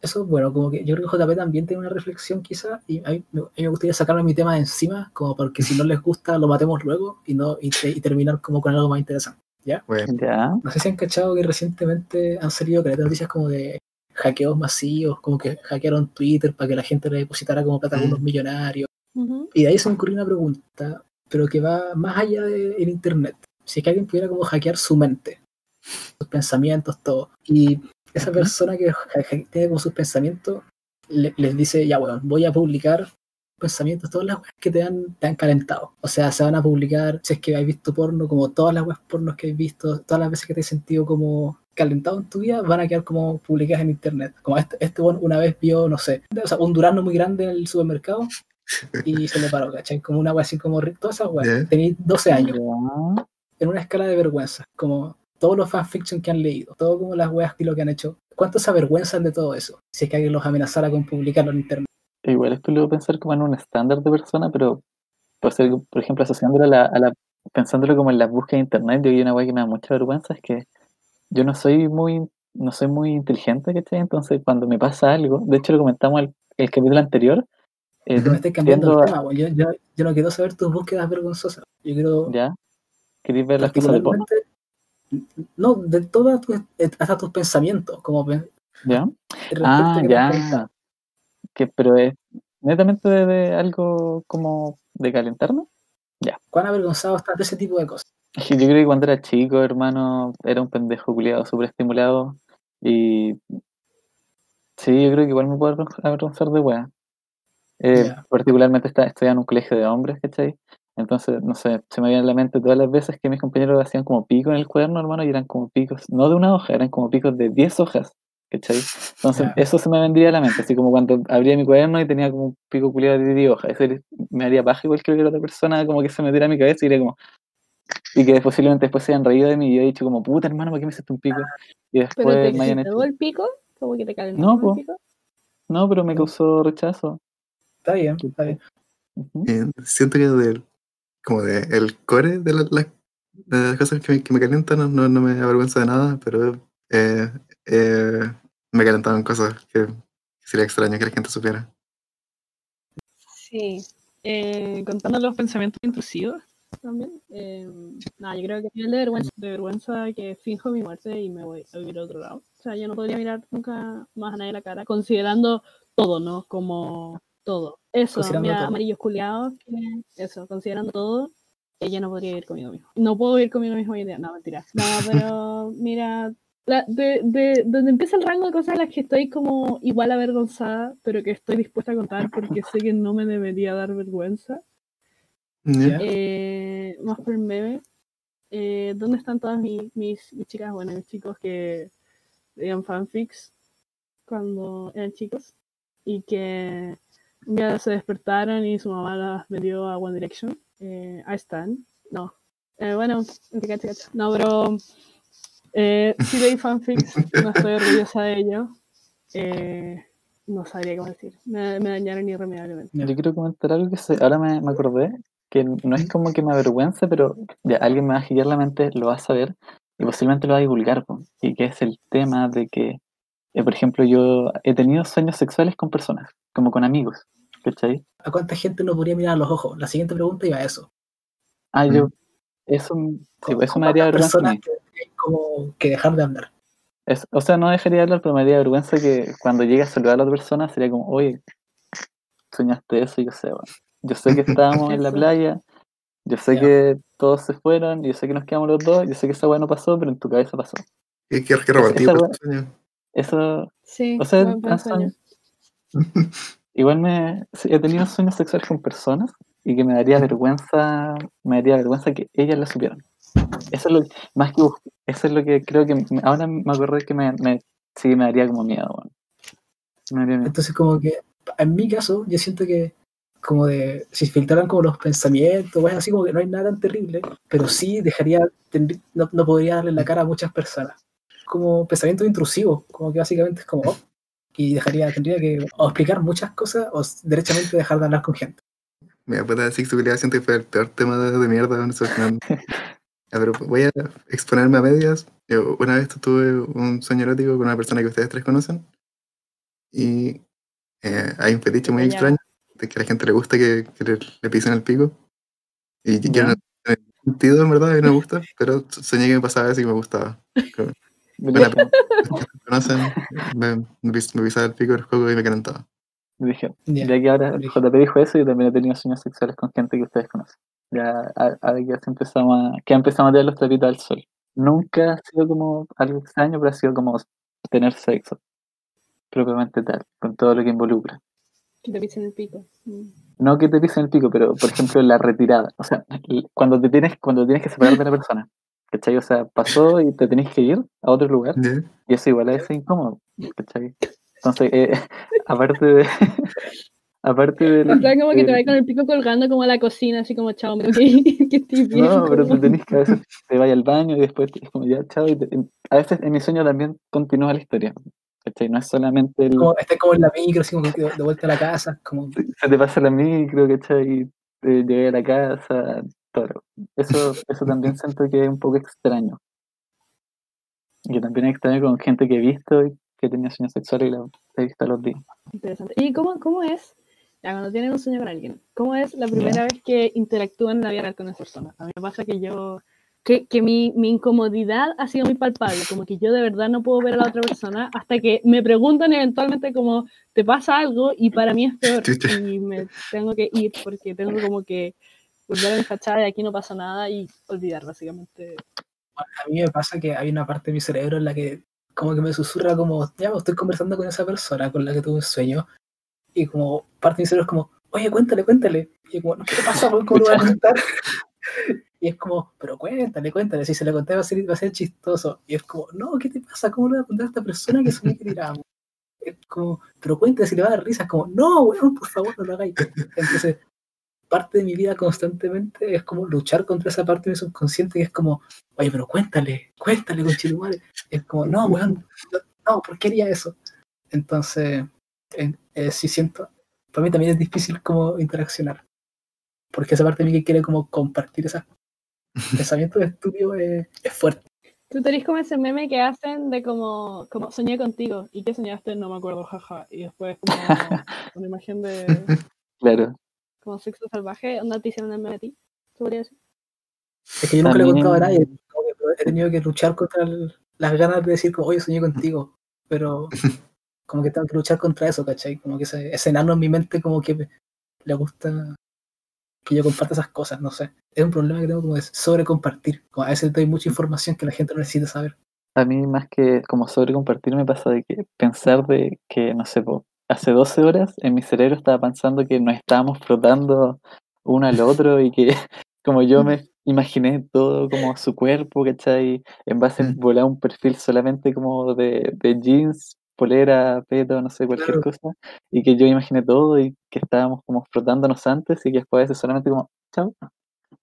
Eso, bueno, como que yo creo que JP también tiene una reflexión quizá, y a mí, me- a mí me gustaría sacarme mi tema de encima, como porque si no les gusta lo matemos luego y no y, te- y terminar como con algo más interesante. Bueno, Ya. No sé si han cachado que recientemente han salido noticias como de hackeos masivos, como que hackearon Twitter para que la gente le depositara como plata a algunos millonarios. Ujú. Y de ahí se me ocurrió una pregunta, pero que va más allá del internet. Si es que alguien pudiera como hackear su mente, sus pensamientos, todo. Y esa persona que tiene como sus pensamientos, le- les dice, ya bueno, voy a publicar pensamientos, todas las weas que te han, te han calentado. O sea, se van a publicar, si es que habéis visto porno, como todas las weas pornos que habéis visto, todas las veces que te has sentido como calentado en tu vida, van a quedar como publicadas en internet. Como este, este weón una vez vio, no sé, o sea, un durazno muy grande en el supermercado y se le paró, ¿cachai? Como una wea así como, ri- todas esas weas. Ya. Tenéis 12 años en una escala de vergüenza, como todos los fanfiction que han leído, todo como las weas y lo que han hecho. ¿Cuánto se avergüenzan de todo eso? Si es que alguien los amenazara con publicarlo en internet. Igual esto lo voy a pensar como en un estándar de persona, pero por, ser, por ejemplo, asociándolo a la, a la- pensándolo como en la búsqueda de internet, yo hay una weá que me da mucha vergüenza, es que yo no soy muy, no soy muy inteligente, ¿cachai? Entonces cuando me pasa algo, de hecho lo comentamos el, el capítulo anterior, eh, me estoy cambiando el a- tema, weón. yo, yo, yo no quiero saber tus búsquedas vergonzosas. Yo quiero ¿ya? ¿Queréis ver las cosas de porno? no, de todas tus, hasta tus pensamientos, como ¿Ya? Ah, a que ya. Que, pero es netamente de, de algo como de calentarme. ¿Cuán avergonzado estás de ese tipo de cosas? Yo creo que cuando era chico, hermano, era un pendejo culiado, súper estimulado. Y sí, yo creo que igual me puedo avergon- avergonzar de weá. Eh, Ya. Particularmente está, estoy en un colegio de hombres, ¿cachai? Entonces, no sé, se me viene a la mente todas las veces que mis compañeros hacían como pico en el cuaderno, hermano, y eran como picos, no de una hoja, eran como picos de 10 hojas, ¿cachai? Entonces, Ya. eso se me vendría a la mente, así como cuando abría mi cuaderno y tenía como un pico culiado de 10 hojas. Eso me haría paja igual que otra persona, como que se metiera a mi cabeza y diría como, y que posiblemente después se hayan reído de mí y yo he dicho como, puta hermano, ¿por qué me hiciste un pico? Y ¿Pero después te me hayan hecho, calentó el pico? ¿Como que te calentó No, el pico? no, pero me causó rechazo. Está bien, está bien. Eh, siento que del, como de el core de, la- la- de las cosas que me, que me calientan no, no, no me avergüenza de nada, pero eh, eh, me calentaban cosas que sería extraño que la gente supiera. Sí. Eh, contando los pensamientos intrusivos también. Eh, nada, yo creo que a nivel de vergüenza, de vergüenza que finjo mi muerte y me voy a vivir a otro lado. O sea, yo no podría mirar nunca más a nadie la cara, considerando todo, ¿no? Como todo. Eso, mira, todo. amarillos culiados, eso, considerando todo, yo no podría vivir conmigo mismo. No puedo vivir conmigo mismo hoy en día, no, mentira. No, pero mira, la- de, de donde empieza el rango de cosas en las que estoy como igual avergonzada, pero que estoy dispuesta a contar porque sé que no me debería dar vergüenza. Eh, más por el meme. Eh, ¿Dónde están todas mis, mis, mis chicas, bueno, mis chicos que leían fanfics cuando eran chicos y que un día se despertaron y su mamá las metió a One Direction? Eh, ahí están. No. Eh, bueno. No, pero eh, sí leí fanfics, no estoy orgullosa de ello. Eh, no sabría cómo decir. Me, me dañaron irremediablemente. Yo quiero comentar algo que se- ahora me, me acordé, que no es como que me avergüence, pero ya alguien me va a girar la mente, lo va a saber y posiblemente lo va a divulgar, po, y que es el tema de que, eh, por ejemplo, yo he tenido sueños sexuales con personas, como con amigos, ¿cachai? ¿A cuánta gente no podría mirar a los ojos? La siguiente pregunta iba a eso. Ah, Mm. yo, eso, sí, ¿Con- eso me daría vergüenza personas que como que dejar de hablar? Es- o sea, no dejaría de hablar, pero me daría vergüenza que cuando llegue a saludar a la otra persona sería como, oye, soñaste eso, y yo sé, bueno. Yo sé que estábamos en la playa, yo sé Ya. que todos se fueron, yo sé que nos quedamos los dos, yo sé que esa weá no pasó, pero en tu cabeza pasó. Romántico esa ese sueño. Eso, Sí, o sea, buen- sueño. igual me sí, he tenido sueños sexuales con personas y que me daría vergüenza, me daría vergüenza que ellas lo supieran. Eso es lo más que eso es lo que creo que me- ahora me acordé que me, me- sí me daría como miedo, weón. Me daría miedo. Entonces, como que, en mi caso, yo siento que, como de, si filtraran como los pensamientos, bueno, así como que no hay nada tan terrible, pero sí dejaría, no, no podría darle la cara a muchas personas. Como pensamiento intrusivo, como que básicamente es como, oh, y dejaría, tendría que o explicar muchas cosas o derechamente dejar de hablar con gente. Mira, puta, sexualidad siento que fue el peor tema de, de mierda se Ya, pero voy a exponerme a medias. Yo una vez tuve un sueño erótico con una persona que ustedes tres conocen. Y eh, hay un fetiche muy extraño de que a la gente le gusta que, que le, le pisen el pico. Y yo Ya. no tiene sentido, en verdad, y no me gusta, pero soñé que me pasaba eso y me gustaba. Bueno, conocen, me, me, pis- me pisaba el pico del juego y me calentaba. dije, Ya. ya que ahora Brígido. JP dijo eso, yo también he tenido sueños sexuales con gente que ustedes conocen. Ya, a- ahora que ya empezamos a, que empezamos a tirar los trapitos al sol. Nunca ha sido como algo extraño, pero ha sido como tener sexo, propiamente tal, con todo lo que involucra. Que te pisen el pico. Mm. No que te pisen el pico, pero por ejemplo la retirada. O sea, cuando te tienes, cuando tienes que separar de la persona. ¿Cachai? O sea, pasó y te tenés que ir a otro lugar. ¿Ya? Y eso igual es incómodo. ¿Cachai? Entonces, eh, aparte de. aparte de. En plan, como que te vas con el pico colgando como a la cocina, así como, chao, me que estoy bien. No, pero te tenés que a veces te vayas al baño y después es como ya, chao. Y te- a veces en mi sueño también continúa la historia. ¿Cachai? No es solamente el. Como, estés como en la micro, así como que de vuelta a la casa, como, Se te pasa la micro, ¿cachai? Te llegué a la casa, todo. Eso, eso también siento que es un poco extraño. Y que también es extraño con gente que he visto y que tenía sueños sexuales y la he visto a los días. Interesante. ¿Y cómo, cómo es, ya, cuando tienen un sueño con alguien, cómo es la primera vez que interactúan en la vida real con esa persona? A mí me pasa que yo, que, que mi, mi incomodidad ha sido muy palpable, como que yo de verdad no puedo ver a la otra persona hasta que me preguntan eventualmente como, ¿te pasa algo? Y para mí es peor y me tengo que ir porque tengo como que volver a mi fachada y aquí no pasa nada y olvidar básicamente. a mí me pasa que hay una parte de mi cerebro en la que como que me susurra como, ya, pues, estoy conversando con esa persona con la que tuve un sueño, y como parte de mi cerebro es como, oye, cuéntale, cuéntale. Y como, ¿qué te pasa? ¿Cómo lo voy a contar? Y es como, pero cuéntale, cuéntale, si se lo conté va a ser, va a ser chistoso. Y es como, no, ¿qué te pasa? ¿Cómo le voy a contar a esta persona que soñé que tirábamos? Es como, pero cuéntale si le va a dar risa. Es como, no, weón, por favor, no lo hagáis. Entonces, parte de mi vida constantemente es como luchar contra esa parte de mi subconsciente que es como, oye, pero cuéntale, cuéntale con Chitumare. Es como, no, weón, no, no, ¿por qué haría eso? Entonces, eh, sí siento, para mí también es difícil como interaccionar. Porque esa parte de mí que quiere como compartir esos pensamientos estúpidos es, es fuerte. Tú tenés como ese meme que hacen de como, como soñé contigo. ¿Y qué soñaste? No me acuerdo, jaja. Y después como una imagen de Claro. como sexo salvaje. ¿Onda te hicieron el meme a ti? ¿Se podría decir? Es que yo nunca le he contado a nadie. como que he tenido que luchar contra el- las ganas de decir como, oye, soñé contigo. Pero como que tengo que luchar contra eso, ¿cachai? Como que ese, ese enano en mi mente como que le gusta que yo comparta esas cosas, no sé. Es un problema que tengo como de sobre compartir. Como a veces doy mucha información que la gente no necesita saber. A mí más que como sobre compartir me pasa de que pensar de que, no sé, hace 12 horas en mi cerebro estaba pensando que nos estábamos frotando uno al otro y que como yo me imaginé todo como su cuerpo, ¿cachai? En base a volar un perfil solamente como de, de jeans, polera, peto, no sé, cualquier Claro. cosa, y que yo imaginé todo y que estábamos como frotándonos antes y que después a veces solamente como, chao.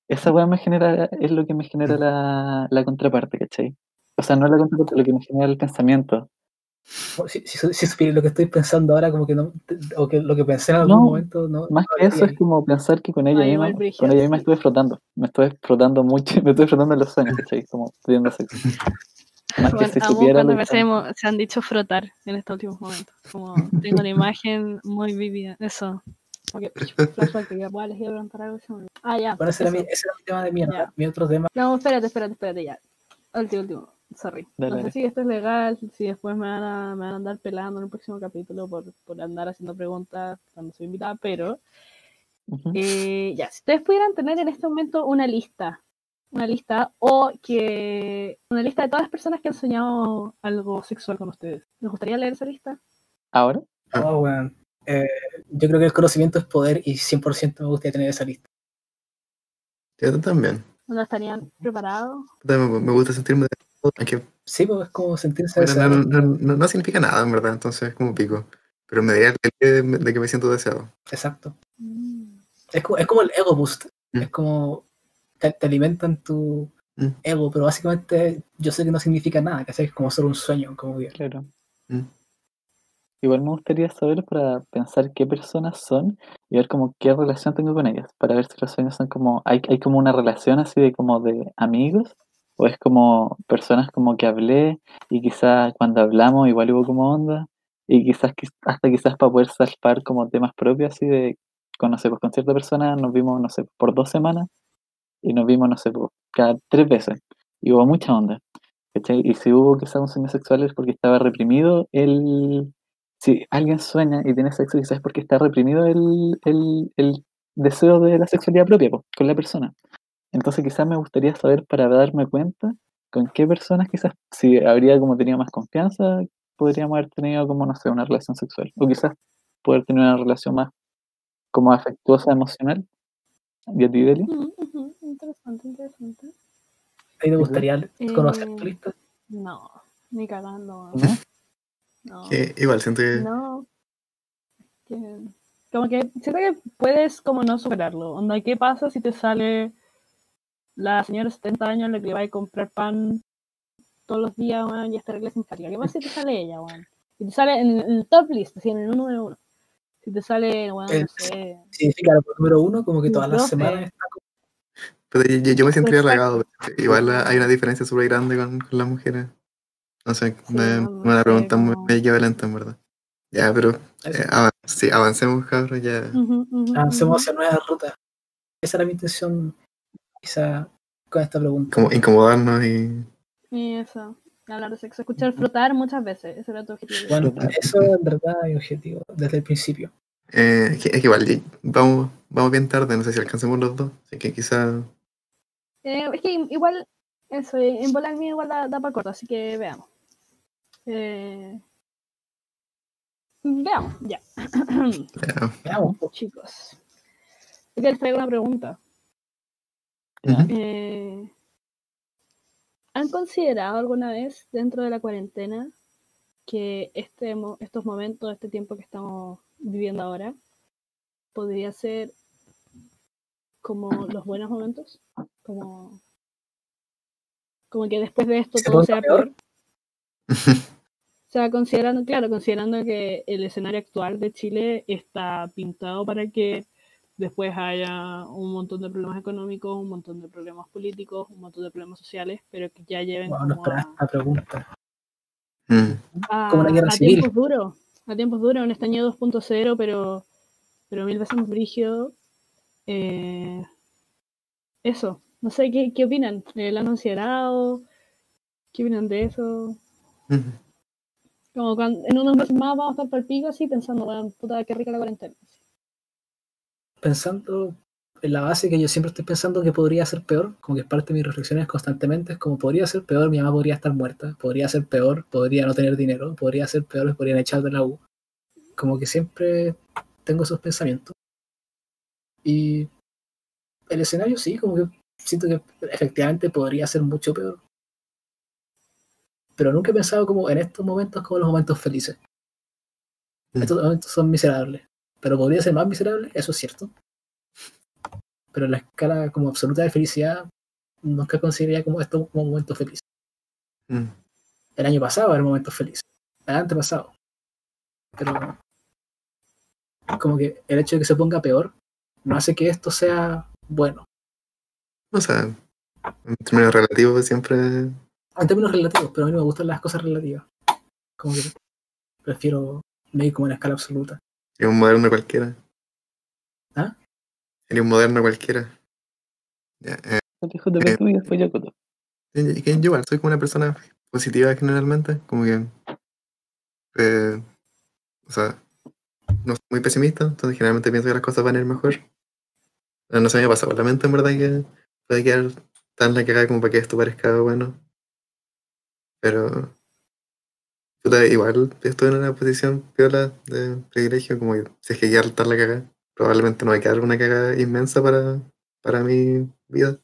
Esa weá me genera, es lo que me genera la, la contraparte, ¿cachai? O sea, no la contraparte, lo que me genera el pensamiento. Como Si, si, si supiera lo que estoy pensando ahora, como que no, o que lo que pensé en algún No, momento, no. Más que eso es como pensar que con ella Ay, misma, con ella misma estuve frotando. Me estuve frotando mucho, me estuve frotando en los sueños, ¿cachai? Como teniendo sexo. Más que Bueno, amo supiera cuando me que se, se han dicho frotar en estos últimos momentos. Como tengo una imagen muy vívida. Eso. Ok, flashback, que ya puedo elegir preguntar algo. se me olvidó. Ah, ya. Bueno, ese era, mi, ese era mi tema de mierda. Ya. Mi otro tema, No, espérate, espérate, espérate, ya. Último, último. sorry. Dale, no sé dale. si esto es legal, si después me van a, me van a andar pelando en el próximo capítulo por, por andar haciendo preguntas cuando soy invitada, pero Ujú. eh, ya, si ustedes pudieran tener en este momento una lista, una lista, o que una lista de todas las personas que han soñado algo sexual con ustedes, ¿les gustaría leer esa lista? ¿Ahora? Oh, weón. Eh, yo creo que el conocimiento es poder y 100% me gustaría tener esa lista. Yo también. ¿No estarían preparados? Me, gusta sentirme de aunque Sí, pues es como sentirse bueno, deseado. no, no, no, no significa nada, en verdad, entonces es como pico. Pero me daría el de, de que me siento deseado. Exacto. Mm. Es como, es como el ego boost. Mm. Es como te, te alimentan tu Mm. ego, pero básicamente yo sé que no significa nada, que es como solo un sueño, como que Claro. Mm. Igual me gustaría saber para pensar qué personas son y ver como qué relación tengo con ellas, para ver si los sueños son como, hay, hay como una relación así de como de amigos, o es como personas como que hablé y quizás cuando hablamos igual hubo como onda, y quizás quiz- hasta quizás para poder salvar como temas propios así de, con, no sé, pues con cierta persona nos vimos, no sé, por dos semanas y nos vimos, no sé, pues, cada tres veces, y hubo mucha onda. Y si hubo quizás un sueño sexual es porque estaba reprimido el... Si alguien sueña y tiene sexo quizás es porque está reprimido el, el, el deseo de la sexualidad propia po, con la persona. Entonces quizás me gustaría saber para darme cuenta con qué personas quizás, si habría como tenido más confianza, podríamos haber tenido como, no sé, una relación sexual. O quizás poder tener una relación más como afectuosa, emocional. ¿Y a ti, Delia? Mm, ujú, Interesante, interesante. ahí te gustaría conocer Eh, tu lista. No, ni cagando. ¿No? No. Que igual siento que No. Que- como que siento que puedes como no superarlo. Onda, ¿qué pasa si te sale la señora de 70 años la que va a comprar pan todos los días, weón, y esta regla simpática? ¿Qué pasa si te sale ella, weón? Si te sale en, el top list, así en el uno de uno. Si te sale, weón, no El- sé. Significa lo número uno, como que todas las semanas está pero yo, yo- yo me sentiría halagado. Igual hay una diferencia súper grande con, con las mujeres. No sé, Sí, me, no, no una sé, pregunta muy equivalente, en verdad. Ya, pero eh, avan- sí, avancemos, cabros, ya. Ujú, ujú, Avancemos ujú. hacia nuevas rutas. Esa era mi intención, quizá, con esta pregunta. Como incomodarnos y. Y eso, hablar de sexo, escuchar flotar muchas veces, ese era tu objetivo. Bueno, eso en verdad es mi objetivo, desde el principio. Eh, es, que, es que igual, vamos, vamos bien tarde, no sé si alcancemos los dos. Así que quizá. Eh, es que igual, eso, eh, en volar mío igual da, da para corto, así que veamos. Eh, veamos, ya. ya. Veamos. Chicos. Yo les traigo una pregunta. Eh, ¿Han considerado alguna vez dentro de la cuarentena que este, mo- estos momentos, este tiempo que estamos viviendo ahora, podría ser como los buenos momentos? Como, como que después de esto ¿Se todo sea peor? peor. O sea, considerando, claro, considerando que el escenario actual de Chile está pintado para que después haya un montón de problemas económicos, un montón de problemas políticos, un montón de problemas sociales, pero que ya lleven Wow, como a, esta pregunta. Mm. a- una guerra a civil. tiempos duros, a tiempos duros, un estaño 2.0, pero, pero mil veces más brígido. Eh, eso, no sé, ¿qué, qué opinan? ¿Lo han considerado? ¿Qué opinan de eso? Como cuando, en unos meses más vamos a estar por el pico así pensando, bueno, puta, qué rica la cuarentena. Pensando en la base que yo siempre estoy pensando que podría ser peor, como que es parte de mis reflexiones constantemente, es como podría ser peor, mi mamá podría estar muerta, podría ser peor, podría no tener dinero, podría ser peor, me podrían echar de la U. Como que siempre tengo esos pensamientos. Y el escenario sí, como que siento que efectivamente podría ser mucho peor. Pero nunca he pensado como en estos momentos como los momentos felices. Mm. Estos momentos son miserables. Pero podría ser más miserable, eso es cierto. Pero en la escala como absoluta de felicidad, nunca consideraría como esto como momentos felices. Mm. El año pasado era momentos felices. El antepasado. Pero como que el hecho de que se ponga peor no hace que esto sea bueno. O sea, en términos relativos siempre. En términos relativos, pero a mí no me gustan las cosas relativas. Como que prefiero medir como en escala absoluta. Sería un moderno cualquiera. ¿Ah? Sería un moderno cualquiera. Ya, eh, JP tú y después yo Coto. y- yo soy como una persona positiva generalmente, como que, eh, o sea, no soy muy pesimista, entonces generalmente pienso que las cosas van a ir mejor. No, se me ha pasado la mente en verdad que puede quedar tan la cagada como para que esto parezca bueno. Pero igual estoy en una posición piola de privilegio, como si es que queda tan la cagada, probablemente no va a quedar una cagada inmensa para, para mi vida.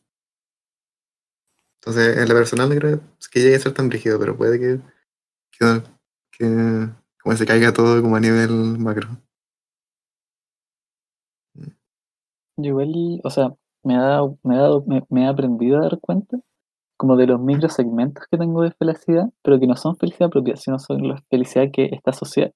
Entonces, en lo personal no creo que llegue a ser tan rígido, pero puede que, que, que como se caiga todo como a nivel macro. Yo igual, o sea, me ha dado, me, ha dado, me, me he aprendido a dar cuenta como de los microsegmentos que tengo de felicidad, pero que no son felicidad propia, sino son la felicidad que está asociada.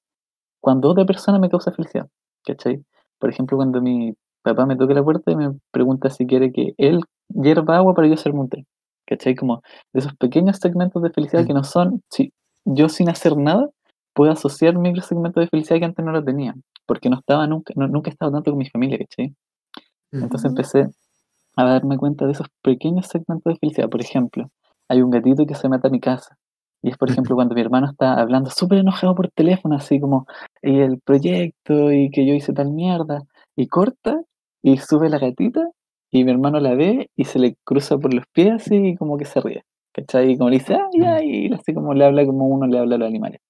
Cuando otra persona me causa felicidad, ¿cachai? Por ejemplo, cuando mi papá me toca la puerta y me pregunta si quiere que él hierva agua para yo hacerme un té, ¿cachai? Como de esos pequeños segmentos de felicidad que no son, si yo sin hacer nada puedo asociar microsegmentos de felicidad que antes no lo tenía, porque no estaba nunca, no- nunca he estado tanto con mi familia, ¿cachai? Entonces empecé a darme cuenta de esos pequeños segmentos de felicidad. Por ejemplo, hay un gatito que se mete a mi casa. Y es, por ejemplo, cuando mi hermano está hablando súper enojado por teléfono, así como y el proyecto y que yo hice tal mierda. Y corta y sube la gatita y mi hermano la ve y se le cruza por los pies así y como que se ríe. ¿Cachai? Y como le dice, ay, ay, y así como le habla como uno le habla a los animales.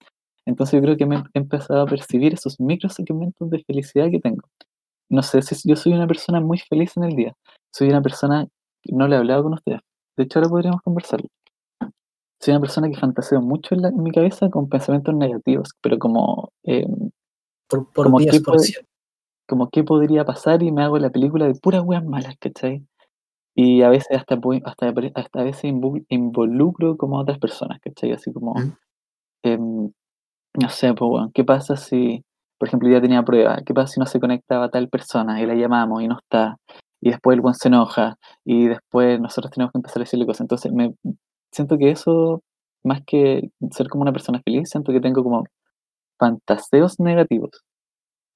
Entonces yo creo que me he empezado a percibir esos micro segmentos de felicidad que tengo no sé si yo soy una persona muy feliz en el día. Soy una persona que no le he hablado con ustedes. De hecho, ahora podríamos conversar. Soy una persona que fantaseo mucho en, la- en mi cabeza con pensamientos negativos, pero como, eh, Por, por Como 10 qué por puede- 100. como qué podría pasar y me hago la película de puras weas malas, ¿cachai? Y a veces hasta, hasta, hasta a veces involucro como a otras personas, ¿cachai? Así como, Mm. em, no sé, pues, weón, ¿qué pasa si, por ejemplo, ya tenía prueba? ¿Qué pasa si no se conectaba tal persona y la llamamos y no está? Y después el buen se enoja y después nosotros tenemos que empezar a decirle cosas. Entonces, me siento que eso, más que ser como una persona feliz, siento que tengo como fantaseos negativos,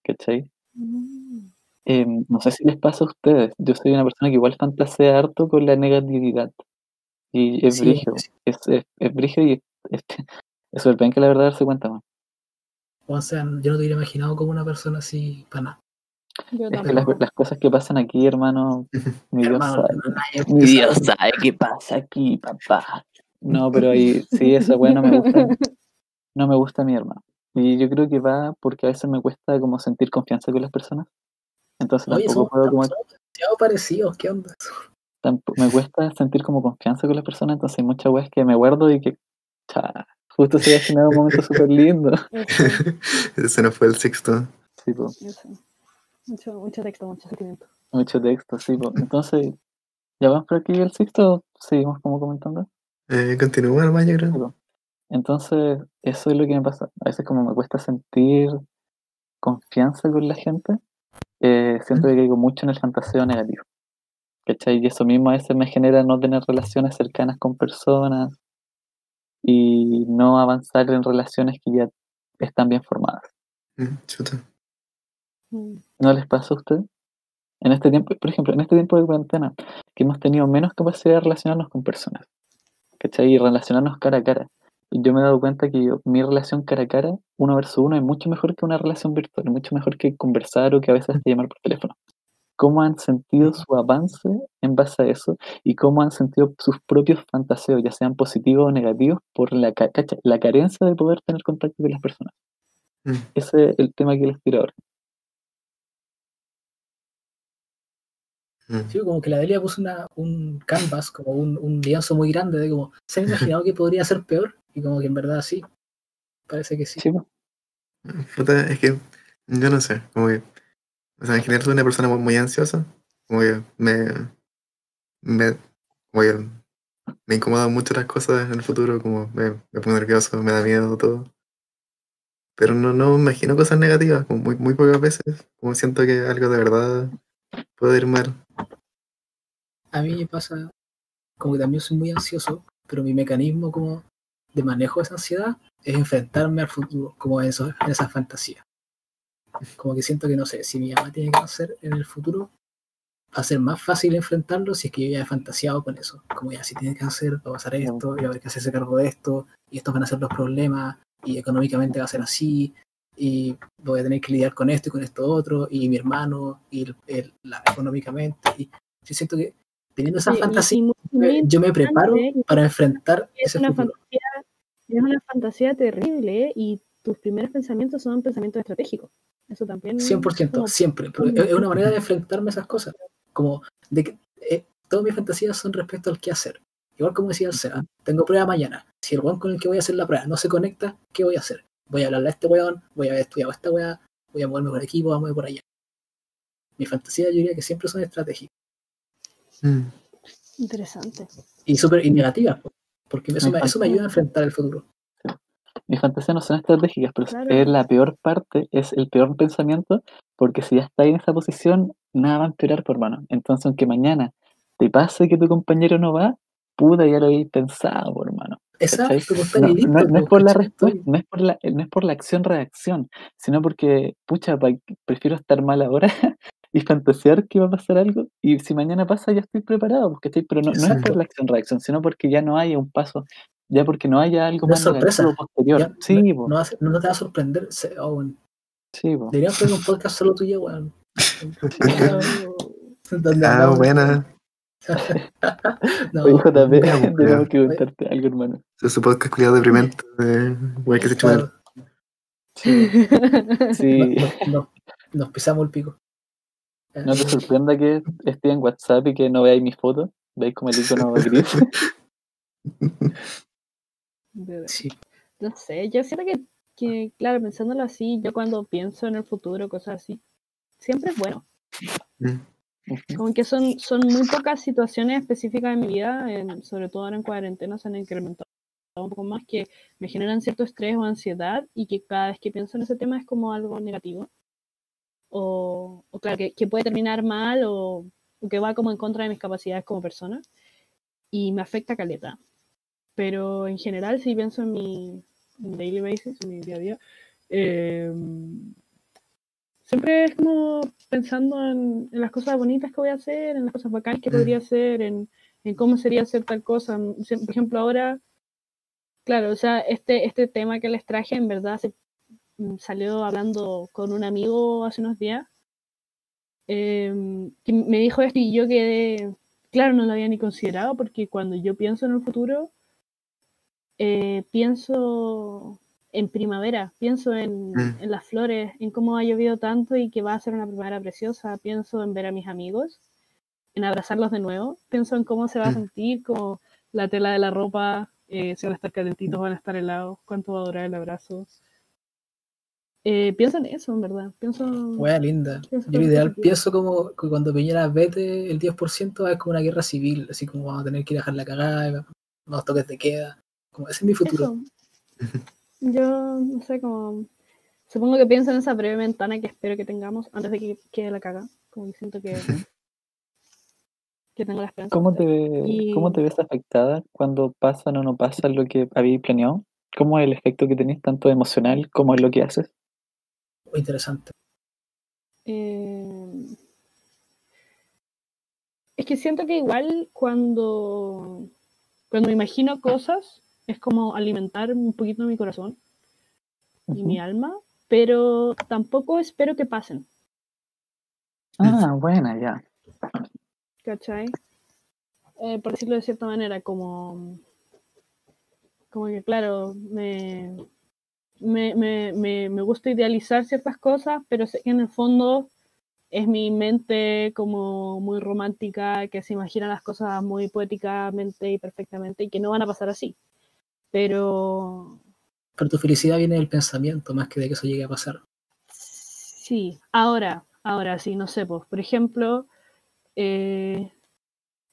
¿cachai? Mm. Em, no sé si les pasa a ustedes. Yo soy una persona que igual fantasea harto con la negatividad. Y es Sí, brígido. sí. Es, es, es brígido y es, es que la verdad darse cuenta, man. O sea, yo no te hubiera imaginado como una persona así para nada. Yo Es que las, las cosas que pasan aquí, hermano, mi Dios Hermano, sabe. Mi Dios sabe. qué pasa aquí, papá. No, pero ahí, sí, esa weá no me gusta. No me gusta a mi hermano. Y yo creo que va porque a veces me cuesta como sentir confianza con las personas. Entonces Oye, tampoco puedo como parecidos, ¿qué onda? tampo- me cuesta sentir como confianza con las personas, entonces hay muchas weas que me guardo y que cha, justo se va a generar un momento súper lindo. Ese no fue el sexto. Sí, po, eso. Mucho, mucho texto, mucho sentimiento. mucho texto, sí. Entonces, ya vamos por aquí el sexto, seguimos como comentando. Eh, continúa nomás, yo creo. Entonces, eso es lo que me pasa. A veces como me cuesta sentir confianza con la gente, eh, siento que caigo mucho en el fantaseo negativo. ¿Cachai? Y eso mismo a veces me genera no tener relaciones cercanas con personas y no avanzar en relaciones que ya están bien formadas. Mm, Chuta. ¿No les pasa a ustedes? En este tiempo, por ejemplo, en este tiempo de cuarentena, que hemos tenido menos capacidad de relacionarnos con personas, ¿cachai? Y relacionarnos cara a cara. Y yo me he dado cuenta que yo- mi relación cara a cara, uno versus uno, es mucho mejor que una relación virtual, mucho mejor que conversar o que a veces llamar por teléfono. ¿Cómo han sentido su avance en base a eso? ¿Y cómo han sentido sus propios fantaseos, ya sean positivos o negativos, por la, la carencia de poder tener contacto con las personas? Mm. Ese es el tema que les tiro ahora. Mm. Sí, como que la Delia puso una, un canvas, como un, un lienzo muy grande de como, ¿se han imaginado que podría ser peor? Y como que en verdad sí. Parece que sí. Sí, po. Puta, es que yo no sé, como que, o sea, en general soy una persona muy, muy ansiosa, como que me, me, como que me incomodan mucho las cosas en el futuro, como me, me pongo nervioso, me da miedo todo. Pero no, no me imagino cosas negativas, como muy, muy pocas veces, como siento que algo de verdad puede ir mal. A mí me pasa como que también soy muy ansioso, pero mi mecanismo como de manejo de esa ansiedad es enfrentarme al futuro, como en, eso, en esa fantasía. Como que siento que no sé, si mi mamá tiene cáncer en el futuro, va a ser más fácil enfrentarlo si es que yo ya he fantaseado con eso. Como ya, si tiene que hacer, va a pasar esto, y a haber que hacerse cargo de esto, y estos van a ser los problemas, y económicamente va a ser así, y voy a tener que lidiar con esto y con esto otro, y mi hermano, y el, el- la, económicamente. Y yo siento que teniendo esa Sí, fantasía, muy yo me preparo para enfrentar es ese una futuro. fantasía, es una fantasía terrible y tus primeros pensamientos son pensamientos estratégicos. Eso también. 100%, como- siempre. pero es una manera de enfrentarme a esas cosas. Como de que eh, todas mis fantasías son respecto al qué hacer. Igual como decía el Seba, tengo prueba mañana. Si el weón con el que voy a hacer la prueba no se conecta, ¿qué voy a hacer? Voy a hablarle a este weón, voy a haber estudiado esta weá, voy a moverme por aquí, voy a mover por allá. Mis fantasías yo diría que siempre son estratégicas Mm. Interesante. y súper y negativas, po, porque eso Me me, eso me ayuda a enfrentar el futuro. Mis fantasías no son estratégicas, pero Claro. es la peor parte, es el peor pensamiento, porque si ya estás en esa posición, nada va a empeorar, por mano. Entonces, aunque mañana te pase que tu compañero no va, puta, ya lo habéis pensado, por mano. Exacto, No, ahí listo, no- no es po, por la respuesta, no es por la, no es por la acción-reacción, sino porque, pucha, pa- prefiero estar mal ahora y fantasear que va a pasar algo, y si mañana pasa ya estoy preparado, porque estoy, pero no, no es por la acción-reacción, sino porque ya no haya un paso, ya porque no haya algo No más es sorpresa, posterior. Ya, sí, no, no, no te va a sorprender. se- oh, weón. sí. Deberíamos hacer un podcast solo tuyo, weón. Donde Ah, hablamos- buena. No, Oye, Mira, tenemos que contarte algo, hermano. Se supo que es cuidado deprimente de güey que se claro, Sí, nos- nos pisamos el pico. No te sorprenda que esté en WhatsApp y que no veáis mis fotos, veis como el icono gris. Sí, No sé, yo siento que, que, claro, pensándolo así, yo cuando pienso en el futuro, cosas así, siempre es bueno. Mm. Como que son, son muy pocas situaciones específicas en mi vida, en- sobre todo ahora en cuarentena, se han incrementado un poco más que me generan cierto estrés o ansiedad y que cada vez que pienso en ese tema es como algo negativo. O, o claro, que, que puede terminar mal o, o que va como en contra de mis capacidades como persona y me afecta caleta. Pero en general, si pienso en mi, daily basis, en mi día a día, eh, siempre es como pensando en, en las cosas bonitas que voy a hacer, en las cosas bacanas que Mm. podría hacer, en, en cómo sería hacer tal cosa. Por ejemplo, ahora, claro, o sea, este, este tema que les traje en verdad mm, salió hablando con un amigo hace unos días, em, que me dijo esto y yo quedé, claro, no lo había ni considerado porque cuando yo pienso en el futuro, eh, pienso en primavera, pienso en, Mm. en las flores, en cómo ha llovido tanto y que va a ser una primavera preciosa, pienso en ver a mis amigos, en abrazarlos de nuevo, pienso en cómo se va a Mm. sentir, como la tela de la ropa, eh, si van a estar calentitos, van a estar helados, cuánto va a durar el abrazo. Eh, pienso en eso, en verdad. Pienso. wea linda. Pienso Yo ideal pienso como que cuando Piñera vete el 10% es como una guerra civil, así como vamos a tener que ir a dejar la cagada, unos toques de queda. Como ese es mi futuro. Eso. Yo, no sé, como. Supongo que pienso en esa breve ventana que espero que tengamos antes de que quede la caga. Como que siento que. que tengo la esperanza. ¿Cómo te, Y- ¿Cómo te ves afectada cuando pasan o no pasa lo que habéis planeado? ¿Cómo es el efecto que tenés, tanto emocional como en lo que haces? Interesante. Eh, es que siento que igual cuando, cuando me imagino cosas es como alimentar un poquito mi corazón y mi alma, pero tampoco espero que pasen, Ah, buena, ya. ¿cachai? Eh, por decirlo de cierta manera, como, como que claro, me, me, me, me, me gusta idealizar ciertas cosas, pero sé que en el fondo es mi mente como muy romántica, que se imagina las cosas muy poéticamente y perfectamente y que no van a pasar así. Pero Pero tu felicidad viene del pensamiento más que de que eso llegue a pasar. sí, ahora, ahora sí, no sé, pues, por ejemplo, eh,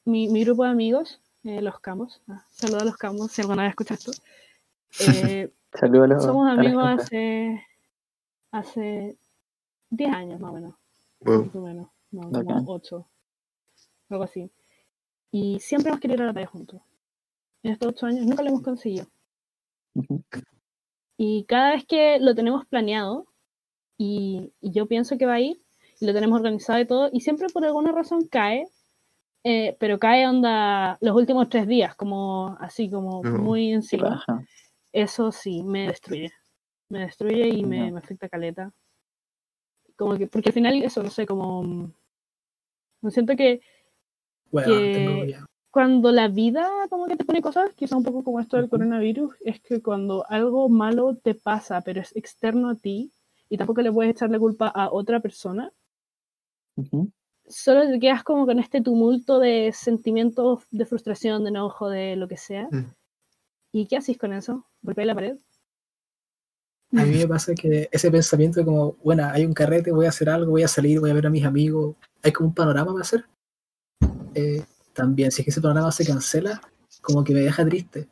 mi, mi grupo de amigos, eh, los Camos, ah, saludos a los Camos si alguna vez escuchas esto, eh, Saludos a los- somos amigos hace, hace 10 años más o menos. Wow. más o menos, no, como 8, algo así. Y siempre hemos querido ir a la playa juntos. En estos 8 años nunca lo hemos conseguido. Y cada vez que lo tenemos planeado y, y yo pienso que va a ir, y lo tenemos organizado y todo, y siempre por alguna razón cae, eh, pero cae onda los últimos tres días, como así, como No. muy encima. paja. Eso sí, me destruye. Me destruye y me, afecta caleta. Como que, porque al final, eso, no sé, como. mm, Me siento que Bueno, que- tengo ya. cuando la vida como que te pone cosas, quizá un poco como esto del coronavirus, es que cuando algo malo te pasa, pero es externo a ti, y tampoco le puedes echar la culpa a otra persona, solo te quedas como con este tumulto de sentimientos de frustración, de enojo, de lo que sea. Mm. ¿Y qué haces con eso? ¿Golpeas la pared? A mí me pasa que ese pensamiento de como, bueno, hay un carrete, voy a hacer algo, voy a salir, voy a ver a mis amigos, hay como un panorama para hacer. Eh, también, si es que ese panorama se cancela, como que me deja triste.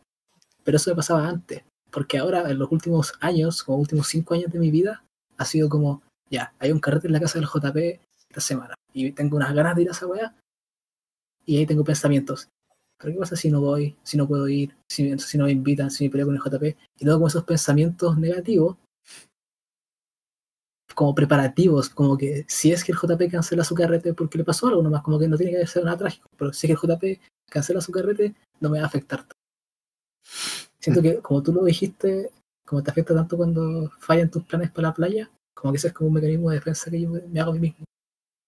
Pero eso me pasaba antes, porque ahora, en los últimos años, como últimos cinco años de mi vida, ha sido como, ya, hay un carrete en la casa del JP esta semana, y tengo unas ganas de ir a esa weá, y ahí tengo pensamientos. ¿Pero qué pasa si no voy, si no puedo ir, si, si no me invitan, si me peleo con el JP? Y luego con esos pensamientos negativos, como preparativos, como que si es que el JP cancela su carrete porque le pasó algo nomás, como que no tiene que ser nada trágico, pero si es que el JP cancela su carrete, no me va a afectar. Siento que, como tú lo dijiste, como te afecta tanto cuando fallan tus planes para la playa, como que ese es como un mecanismo de defensa que yo me hago a mí mismo.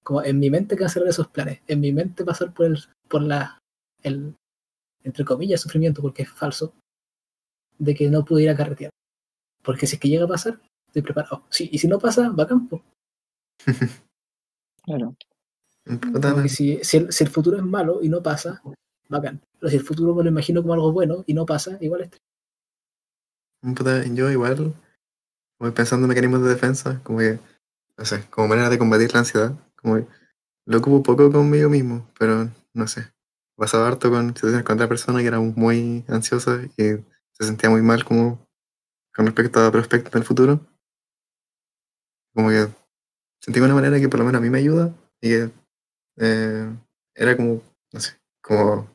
Como en mi mente cancelar esos planes, en mi mente pasar por el, por la, el, entre comillas, sufrimiento, porque es falso, de que no pude ir a carretear. Porque si es que llega a pasar, estoy preparado. Sí, y si no pasa, va a campo. Claro. Si, si, el, si el futuro es malo y no pasa, bacán. Pero si el futuro me lo imagino como algo bueno y no pasa, igual es yo igual voy pensando en mecanismos de defensa, como que, no sé, como manera de combatir la ansiedad, como que lo ocupo poco conmigo mismo, pero no sé. Pasaba harto con situaciones con otra persona que era muy ansiosa y se sentía muy mal como con respecto a prospectos del futuro. Como que sentí una manera que por lo menos a mí me ayuda y que eh, era como, no sé, como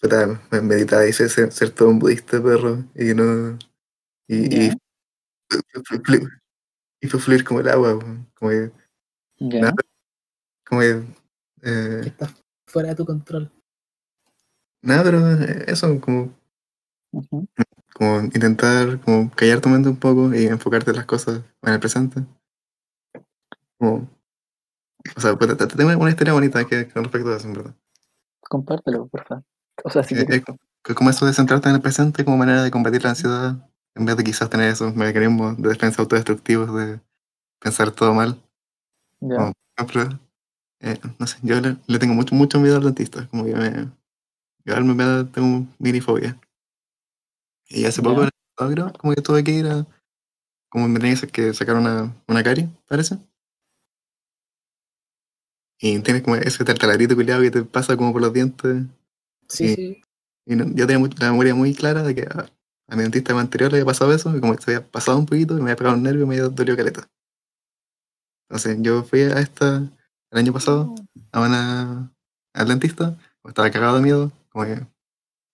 puta, me- meditar y ser, ser, todo un budista perro y no y, y, y fue fluir como el agua como que. Nada. como que eh, fuera de tu control. nada pero eh, eso como como intentar como callar tu mente un poco y enfocarte en las cosas en el presente como o sea pues, te- te- tengo una historia bonita que con respecto a eso en verdad Compártelo, por favor. O sea, si Eh, quieres. eh, como eso de centrarte en el presente como manera de combatir la ansiedad en vez de quizás tener esos mecanismos de defensa autodestructivos de pensar todo mal Ya. Eh, no sé yo le, le tengo mucho mucho miedo al dentista como que me igual me da tengo minifobia y hace poco en el logro como que tuve que ir a como me tenía que sa- que sacar una, una carie parece y tienes como ese tartalarito culiado que te pasa como por los dientes Sí, Sí. sí. Y no- yo tenía mu- la memoria muy clara de que a, a mi dentista anterior le había pasado eso, y como se había pasado un poquito, y me había pegado un nervio y me había dolido caleta. Entonces yo fui a esta, el año pasado, a una, al dentista, estaba cagado de miedo, como que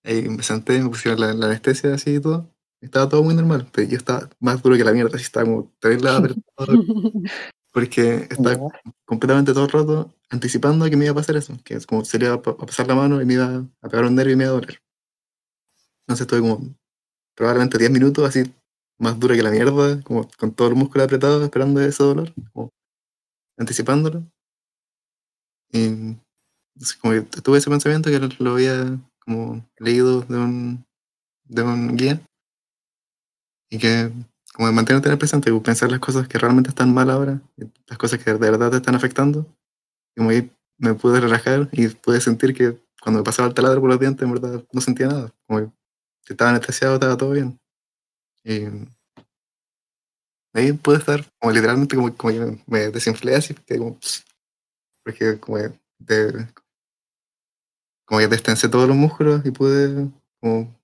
ahí me senté, me pusieron la, la anestesia así y todo, estaba todo muy normal, pero yo estaba más duro que la mierda, así estaba como apretado, porque estaba Ya. completamente todo el rato anticipando que me iba a pasar eso, que es como se le iba a pa- a pasar la mano y me iba a pegar un nervio y me iba a doler. Entonces estuve como probablemente 10 minutos así más dura que la mierda, como con todo el músculo apretado esperando ese dolor, como anticipándolo. Y como que tuve ese pensamiento que lo, había como leído de un, de un guía y que como mantenerte en el presente, pensar las cosas que realmente están mal ahora, las cosas que de verdad te están afectando, y como ahí me pude relajar y pude sentir que cuando me pasaba el taladro por los dientes, en verdad no sentía nada, como que estaba anestesiado, estaba todo bien. Y ahí pude estar, como literalmente, como, como que me, desinflé así, porque como, porque como que, de- como que destensé todos los músculos y pude, como,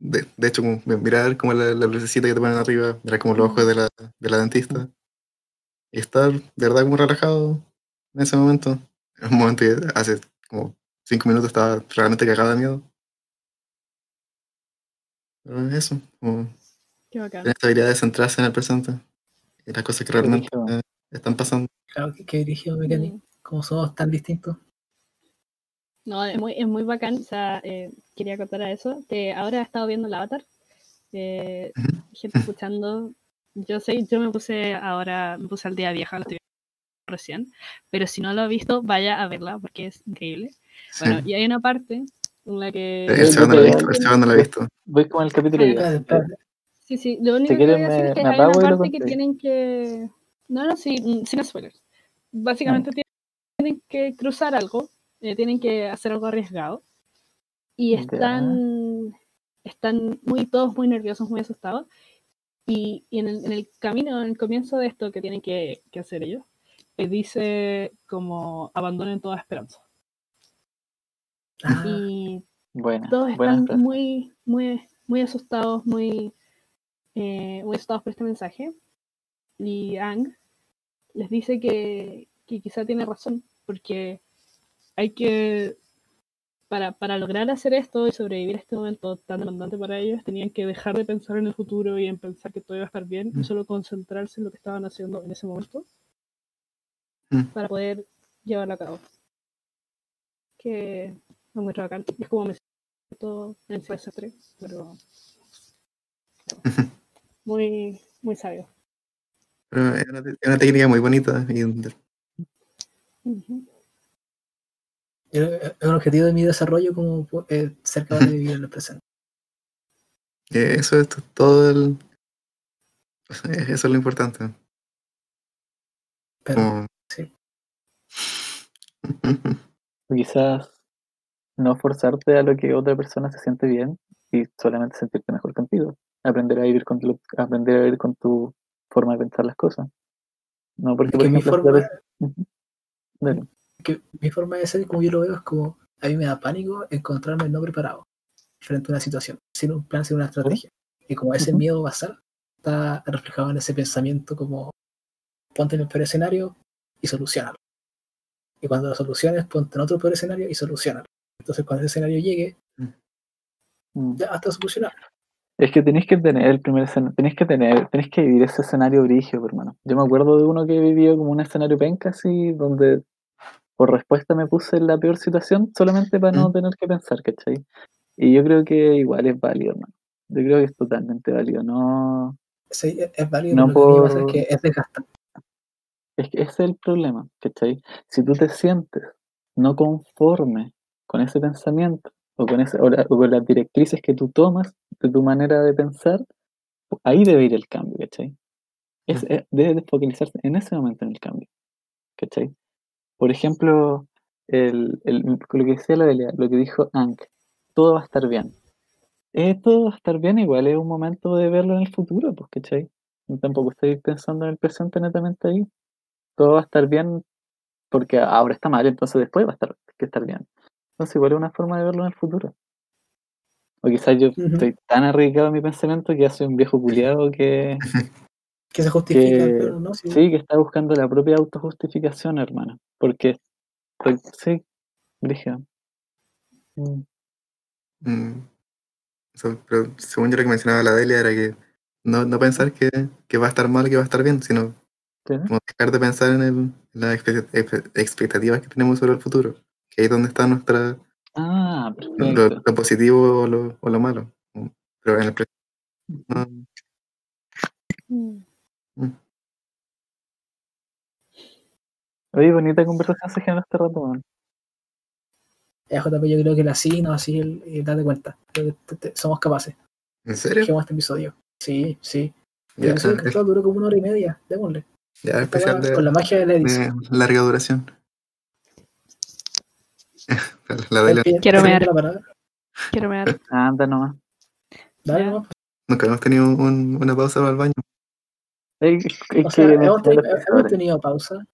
de, de hecho, como mirar como la, la lucecita que te ponen arriba, mirar como los ojos de la, de la dentista y estar de verdad como relajado en ese momento. En un momento que hace como cinco minutos estaba realmente cagado de miedo. Pero eso, como Qué bacán. tener esta habilidad de centrarse en el presente y las cosas que realmente eh, están pasando. Claro, que, que dirigió Mechanic, Mm. Como somos tan distintos. No, es muy, es muy bacán. O sea, eh, quería contar a eso. Que ahora he estado viendo el Avatar. eh, gente escuchando. Yo sé, yo me puse ahora, me puse al día vieja, lo estoy recién. Pero si no lo ha visto, vaya a verla porque es increíble. Sí. Bueno, y hay una parte en la que. el Seba no lo ha yo- visto, no lo ha visto. Voy con el capítulo Sí. 10. Espérate, espérate. Sí, sí, lo único Si que voy a decir me- es que me hay una parte que tienen que. No, no, sí, mm, sin spoilers. Básicamente tienen que cruzar algo, eh, tienen que hacer algo arriesgado. Y Ya. están, están muy, todos muy nerviosos, muy asustados. Y, y en, el, en el camino, en el comienzo de esto que tienen que, que hacer ellos, eh, dice como abandonen toda esperanza. Ah, Y Buena, todos están muy, muy, muy asustados, muy, eh, muy asustados por este mensaje. Y Ang les dice que, que quizá tiene razón, porque hay que, para, para lograr hacer esto y sobrevivir a este momento tan demandante para ellos, tenían que dejar de pensar en el futuro y en pensar que todo iba a estar bien, y Mm. solo concentrarse en lo que estaban haciendo en ese momento Mm. para poder llevarlo a cabo. Que es muy bacán. Es como me siento en el CS3, pero muy, muy sabio. Pero es una, es una técnica muy bonita y Es un objetivo de mi desarrollo como eh, ser capaz de vivir en el presente. eh, eso es to- todo el. Eso es lo importante. Pero Como- sí. Quizás no forzarte a lo que otra persona se siente bien y solamente sentirte mejor contigo. Aprender a vivir con tu, aprender a vivir con tu forma de pensar las cosas. No porque, por mi ejemplo, forma. Dale. que mi forma de ser, como yo lo veo, es como a mí me da pánico encontrarme no preparado frente a una situación, sin un plan, sin una estrategia. Y como ese miedo basal está reflejado en ese pensamiento como ponte en el peor escenario y solucionalo. Y cuando lo soluciones, ponte en otro peor escenario y solucionalo. Entonces cuando ese escenario llegue, Mm. ya está solucionado. Es que tenéis que tener el primer escenario, tenéis que tener, tenéis que vivir ese escenario brigio, hermano. Yo me acuerdo de uno que vivió como un escenario penca así, donde por respuesta me puse en la peor situación solamente para no Mm. tener que pensar, ¿cachai? Y yo creo que igual es válido, hermano. Yo creo que es totalmente válido, no, Sí, es, es válido, No lo que pasa por- es que es desgastante. Es que ese es el problema, ¿cachai? Si tú te sientes no conforme con ese pensamiento o con, ese, o, la- o con las directrices que tú tomas de tu manera de pensar, ahí debe ir el cambio, ¿cachai? Es, Ujú. es- debe de focalizarse en ese momento en el cambio, ¿cachai? Por ejemplo, el, el- lo que decía la Delia, lo que dijo Ank, todo va a estar bien. Eh, todo va a estar bien, igual es un momento de verlo en el futuro, pues, ¿cachai? Y tampoco estoy pensando en el presente netamente ahí. Todo va a estar bien porque ahora está mal, entonces después va a estar que estar bien. Entonces igual es una forma de verlo en el futuro. O quizás yo estoy tan arriesgado en mi pensamiento que ya soy un viejo culiado que, Que se justifica, que pero no, sí. sí, que está buscando la propia autojustificación, hermano. Porque estoy, sí, brígido. Mm, Mm. Pero según yo lo que mencionaba la Delia era que no, no pensar que, que va a estar mal que va a estar bien, sino ¿sí? como dejar de pensar en, el, en las expe- expe- expectativas que tenemos sobre el futuro. Que ahí es donde está nuestra, Ah, lo, lo positivo o lo, o lo malo. Mm. Pero en el presente no, Mm. mm. Oye, bonita conversación se generó este rato, man. Ya, JP, yo creo que la sí, no, así, el, el date cuenta. Te- te- somos capaces. ¿En serio? Dejemos este episodio. Sí, sí. El Ya, episodio es- control duró como una hora y media. Démosle. ya especial de, Con la magia de la edición. de larga duración. la Delia Pide- Quiero la parada. Quiero ver. Anda nomás. Dale, nomás. nunca hemos tenido un- una pausa para el baño. Hay, hay O que sea, hemos, tenido pausa.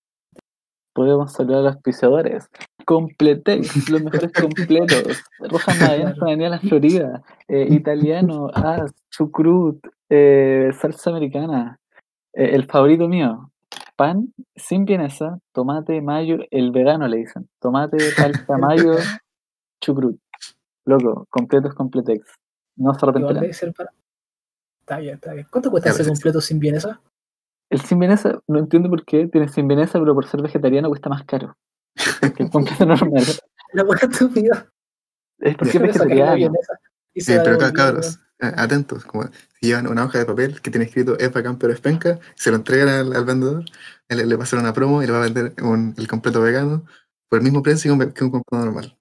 Podemos saludar a los auspiciadores. Completex, los mejores completos. Roja Claro. Daniela Florida. eh, italiano, As, Chucrut, eh, salsa americana. eh, el favorito mío, pan sin vienesa, tomate, mayo, el vegano le dicen. Tomate, palta, mayo, chucrut. Loco, completos Completex. No se arrepentirán. Está bien, está bien. ¿Cuánto cuesta ese pues, completo sin vienesa? El sin vienesa, no entiendo por qué, tiene sin vienesa, pero por ser vegetariano cuesta más caro. Que el pan queso normal. La buena estúpida. Es porque es vegetariano. Eh, la pero ca- cabros, eh, atentos, como si llevan una hoja de papel que tiene escrito es bacán pero es penca, se lo entregan al, al vendedor, él le va a hacer una promo y le va a vender un- el completo vegano por el mismo precio que un, que un completo normal.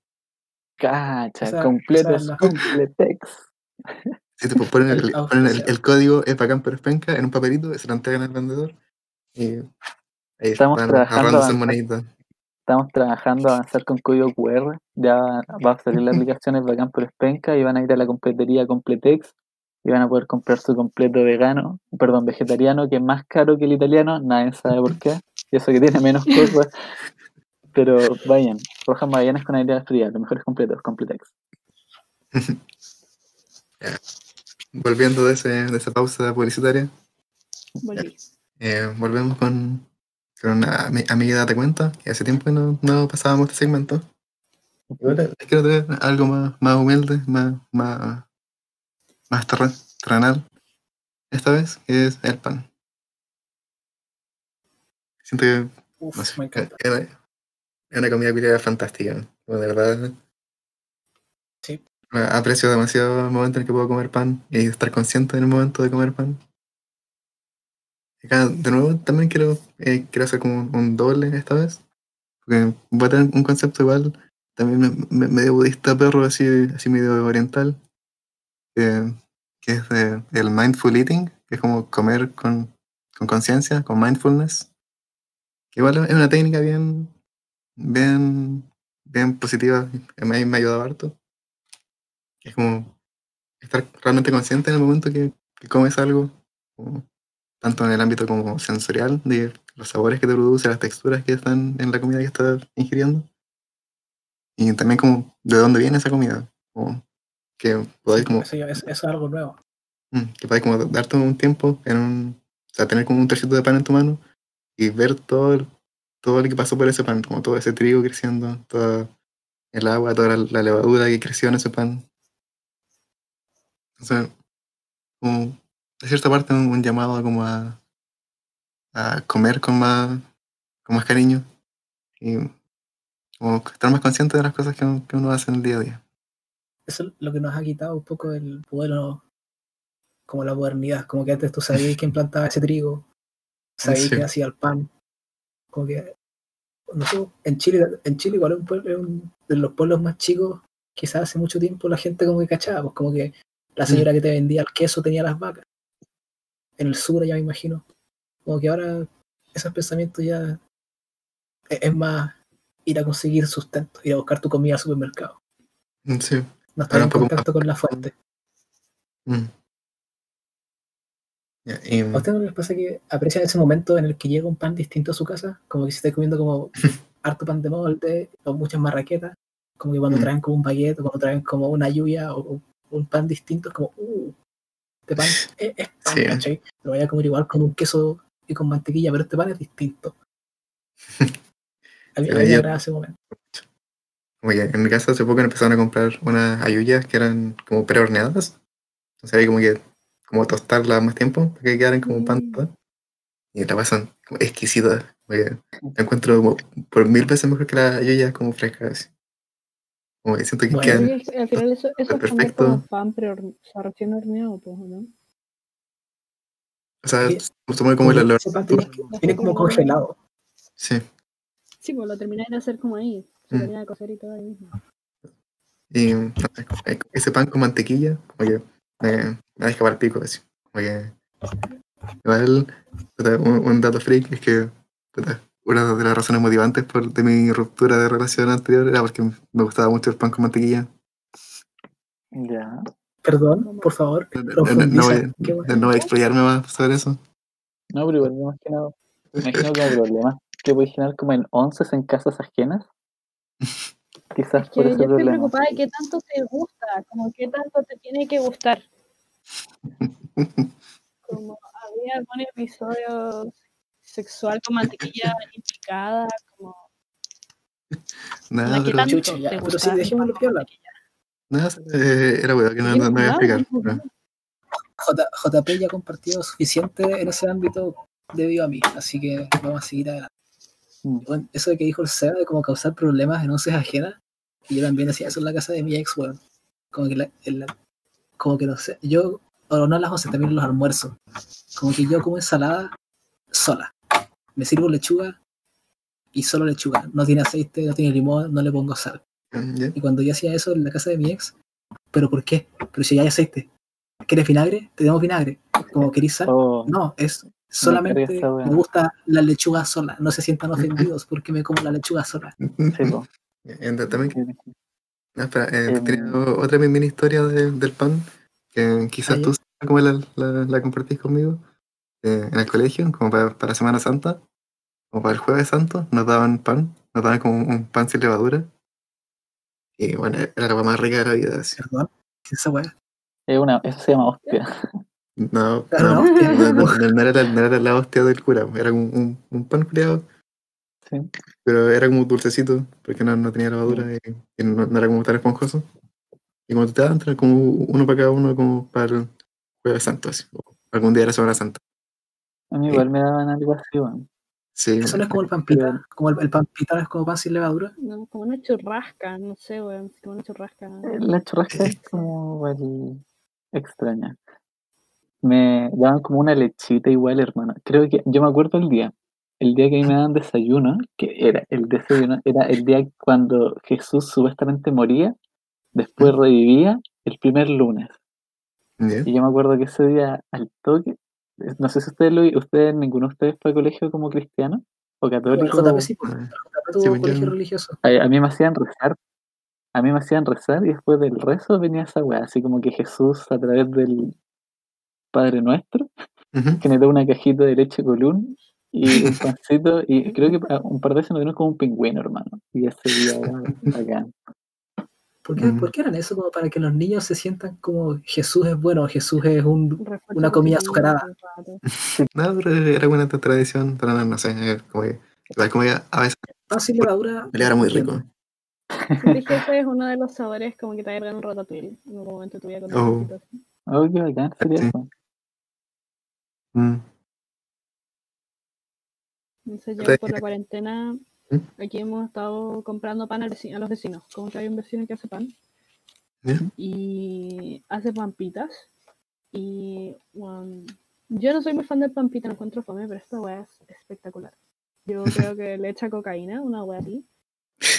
Cacha, Esa- completo, esa es la- completex. Si te ponen, el, ponen el- el código es bacán pero es penca en un papelito se lo entregan al vendedor y ahí Estamos trabajando avanzar. Estamos trabajando a avanzar con código QR. Ya va a salir la aplicación, es bacán por Espenca y van a ir a la completería Completex y van a poder comprar su completo vegano, perdón, vegetariano, que es más caro que el italiano, nadie sabe por qué, y eso que tiene menos cosas. Pero vayan, Rojas Magallanes con aire fría, los mejores completos, Completex. Volviendo de, ese, de esa pausa publicitaria, eh, volvemos con, con una ami- amiga Date Cuenta, que hace tiempo que no, no pasábamos este segmento. Y ahora les quiero traer algo más, más humilde, más, más, más terre- terrenal, esta vez, que es el pan. Siento que Uf, no sé, me es, encanta. es una comida culiada fantástica. De verdad. Aprecio demasiado el momento en el que puedo comer pan y estar consciente en el momento de comer pan. De nuevo, también quiero, eh, quiero hacer como un, doble esta vez. Porque voy a tener un concepto igual, también me- me- medio budista perro, así, así medio oriental, que, es el mindful eating, que es como comer con con conciencia, con mindfulness. Que igual es una técnica bien, bien, bien positiva, mí me ha ayudado harto. Es como estar realmente consciente en el momento que, que comes algo, como tanto en el ámbito como sensorial, de los sabores que te produce, las texturas que están en la comida que estás ingiriendo. Y también como de dónde viene esa comida. Como que podáis como Eso, ya- eso- eso es algo nuevo. Mm, que puedes como darte un tiempo en un, o sea, tener como un trocito de pan en tu mano y ver todo el- todo lo que pasó por ese pan, como todo ese trigo creciendo, todo el agua, toda la, la levadura que creció en ese pan. Entonces, como, de cierta parte un, un llamado como a, a comer con más, con más cariño y como estar más consciente de las cosas que, uno- que uno hace en el día a día. Eso es lo que nos ha quitado un poco el vuelo, como la modernidad. Como que antes tú sabías quién plantaba ese trigo, sabías Sí. quién hacía el pan. Como que, no sé, en Chile, en Chile igual es un pueblo, es un- de los pueblos más chicos, quizás hace mucho tiempo la gente como que cachaba, pues como que la señora que te vendía el queso tenía las vacas. En el sur ya me imagino. Como que ahora esos pensamientos ya es, es más ir a conseguir sustento, ir a buscar tu comida al supermercado. Mm, Sí. No estar en contacto con la fuente. Mm. Ya, y, ¿A ustedes no les pasa que aprecian ese momento en el que llega un pan distinto a su casa? Como que se está comiendo como harto pan de molde o muchas marraquetas. Como que cuando Mm. traen como un baguette o cuando traen como una lluvia o, o un pan distinto, es como, uh, este pan es, es pan, Sí. ¿cachai? Lo voy a comer igual con un queso y con mantequilla, pero este pan es distinto. A mí, me agrada ese momento. Que en mi casa hace poco empezaron a comprar unas ayuyas que eran como prehorneadas. O sea, hay como que como tostarlas más tiempo para que quedaran como pan. Mm. Y la pasan como exquisitas. como que la encuentro como por mil veces mejor que las ayuyas como frescas. así. Como que siento que Bueno, quedan. Oye, al final eso, eso es perfecto. como pan, pero o sea, recién horneado, pues, ¿no? O sea, Sí. como ese pan tiene, tiene como congelado. Sí. Sí, pues lo termináis de hacer como ahí. Se Mm. termina de cocer y todo ahí mismo. Y eh, ese pan con mantequilla, como que me, me deja para el pico así. Como que. Igual, un, un dato freak es que una de las razones motivantes por, de mi ruptura de relación anterior era porque me gustaba mucho el pan con mantequilla. Ya. Perdón, por favor, No, no- no voy, Qué bueno. no voy a explayarme más sobre eso. No, pero igual más que nada. Me imagino que el problema que puede generar como en onces en casas ajenas. Quizás Es por que ese yo estoy problema. preocupada de qué tanto te gusta, como qué tanto te tiene que gustar. Como había algún episodio sexual con mantequilla implicada, como Nada, ¿qué pero, tanto Chucha, ya, pero sí, dejémoslo piola. mantequilla? nada, eh, era weón que no, no, no voy a explicar. pero- J, JP ya compartió suficiente en ese ámbito debido a mí, así que vamos a seguir adelante. Mm. Bueno, eso de que dijo el Seba de como causar problemas en once ajenas, y yo también decía eso en la casa de mi ex, weón. Como que, la, como que no sé, yo, o no las once, también en los almuerzos. Como que yo como ensalada sola. Me sirvo lechuga y solo lechuga. No tiene aceite, no tiene limón, no le pongo sal. ¿Ya? Y cuando yo hacía eso en la casa de mi ex, ¿pero por qué? Pero si ya hay aceite. ¿Quieres vinagre? Te damos vinagre. Como querís sal. Oh, No, es solamente me gusta la lechuga sola. No se sientan ofendidos porque me como la lechuga sola. sí. Entonces, también Sí. No, espera, eh, tenía o- otra mini historia de- del pan que quizás Ah, tú la, la- la compartís conmigo. Eh, en el colegio, como para, para Semana Santa, como para el Jueves Santo, nos daban pan, nos daban como un, pan sin levadura. Y bueno, era la más rica de la vida. así. Perdón. ¿Qué es esa weá? Es una, eso se llama hostia. No, no, ¿no? no, no, era, la- no era la hostia del cura, era un, un, un pan criado, Sí. pero era como dulcecito, porque no, no tenía levadura y, y no, no era como tan esponjoso. Y como te daban, era como uno para cada uno, como para el Jueves Santo, así, o algún día de la Semana Santa. A mí igual me daban algo así, weón. Sí, Eso no es como el pan pita. Como el, el pan pita es como pan sin levadura. No, como una churrasca, no sé, weón. Como una churrasca. La churrasca es como igual extraña. Me daban como una lechita igual, hermano. Creo que, yo me acuerdo el día, el día que a mí me daban desayuno, que era el desayuno, era el día cuando Jesús supuestamente moría, después revivía el primer lunes. Y yo me acuerdo que ese día al toque, no sé si ustedes lo ustedes, ninguno de ustedes fue a colegio como cristiano o El católico. JP sí, pues, Ah, el JP tuvo Sí, pues, colegio yo- religioso. A, a mí me hacían rezar, a mí me hacían rezar y después del rezo venía esa weá, así como que Jesús a través del Padre Nuestro generó una cajita de leche colún y un pancito y creo que a- un par de veces nos dieron como un pingüino, hermano. Y ese día bacán. ¿Por qué, Mm. ¿Por qué eran eso? Como para que los niños se sientan como Jesús es bueno, Jesús es un... Una comida azucarada. No, pero era buena esta tradición, pero no, no sé, como que, igual como que a veces sin levadura. le era muy rico. Que ese es uno de los sabores como que te agregan un ratatouille en algún momento de tu vida con Oh. Oh, qué bacán sería Sí. eso. Mm, Entonces yo por la cuarentena. Aquí hemos estado comprando pan a los vecinos. Como que hay un vecino que hace pan y hace pampitas. Y yo no soy muy fan del pampita, no encuentro fome, pero esta weá es espectacular. Yo creo que le echa cocaína, una weá así.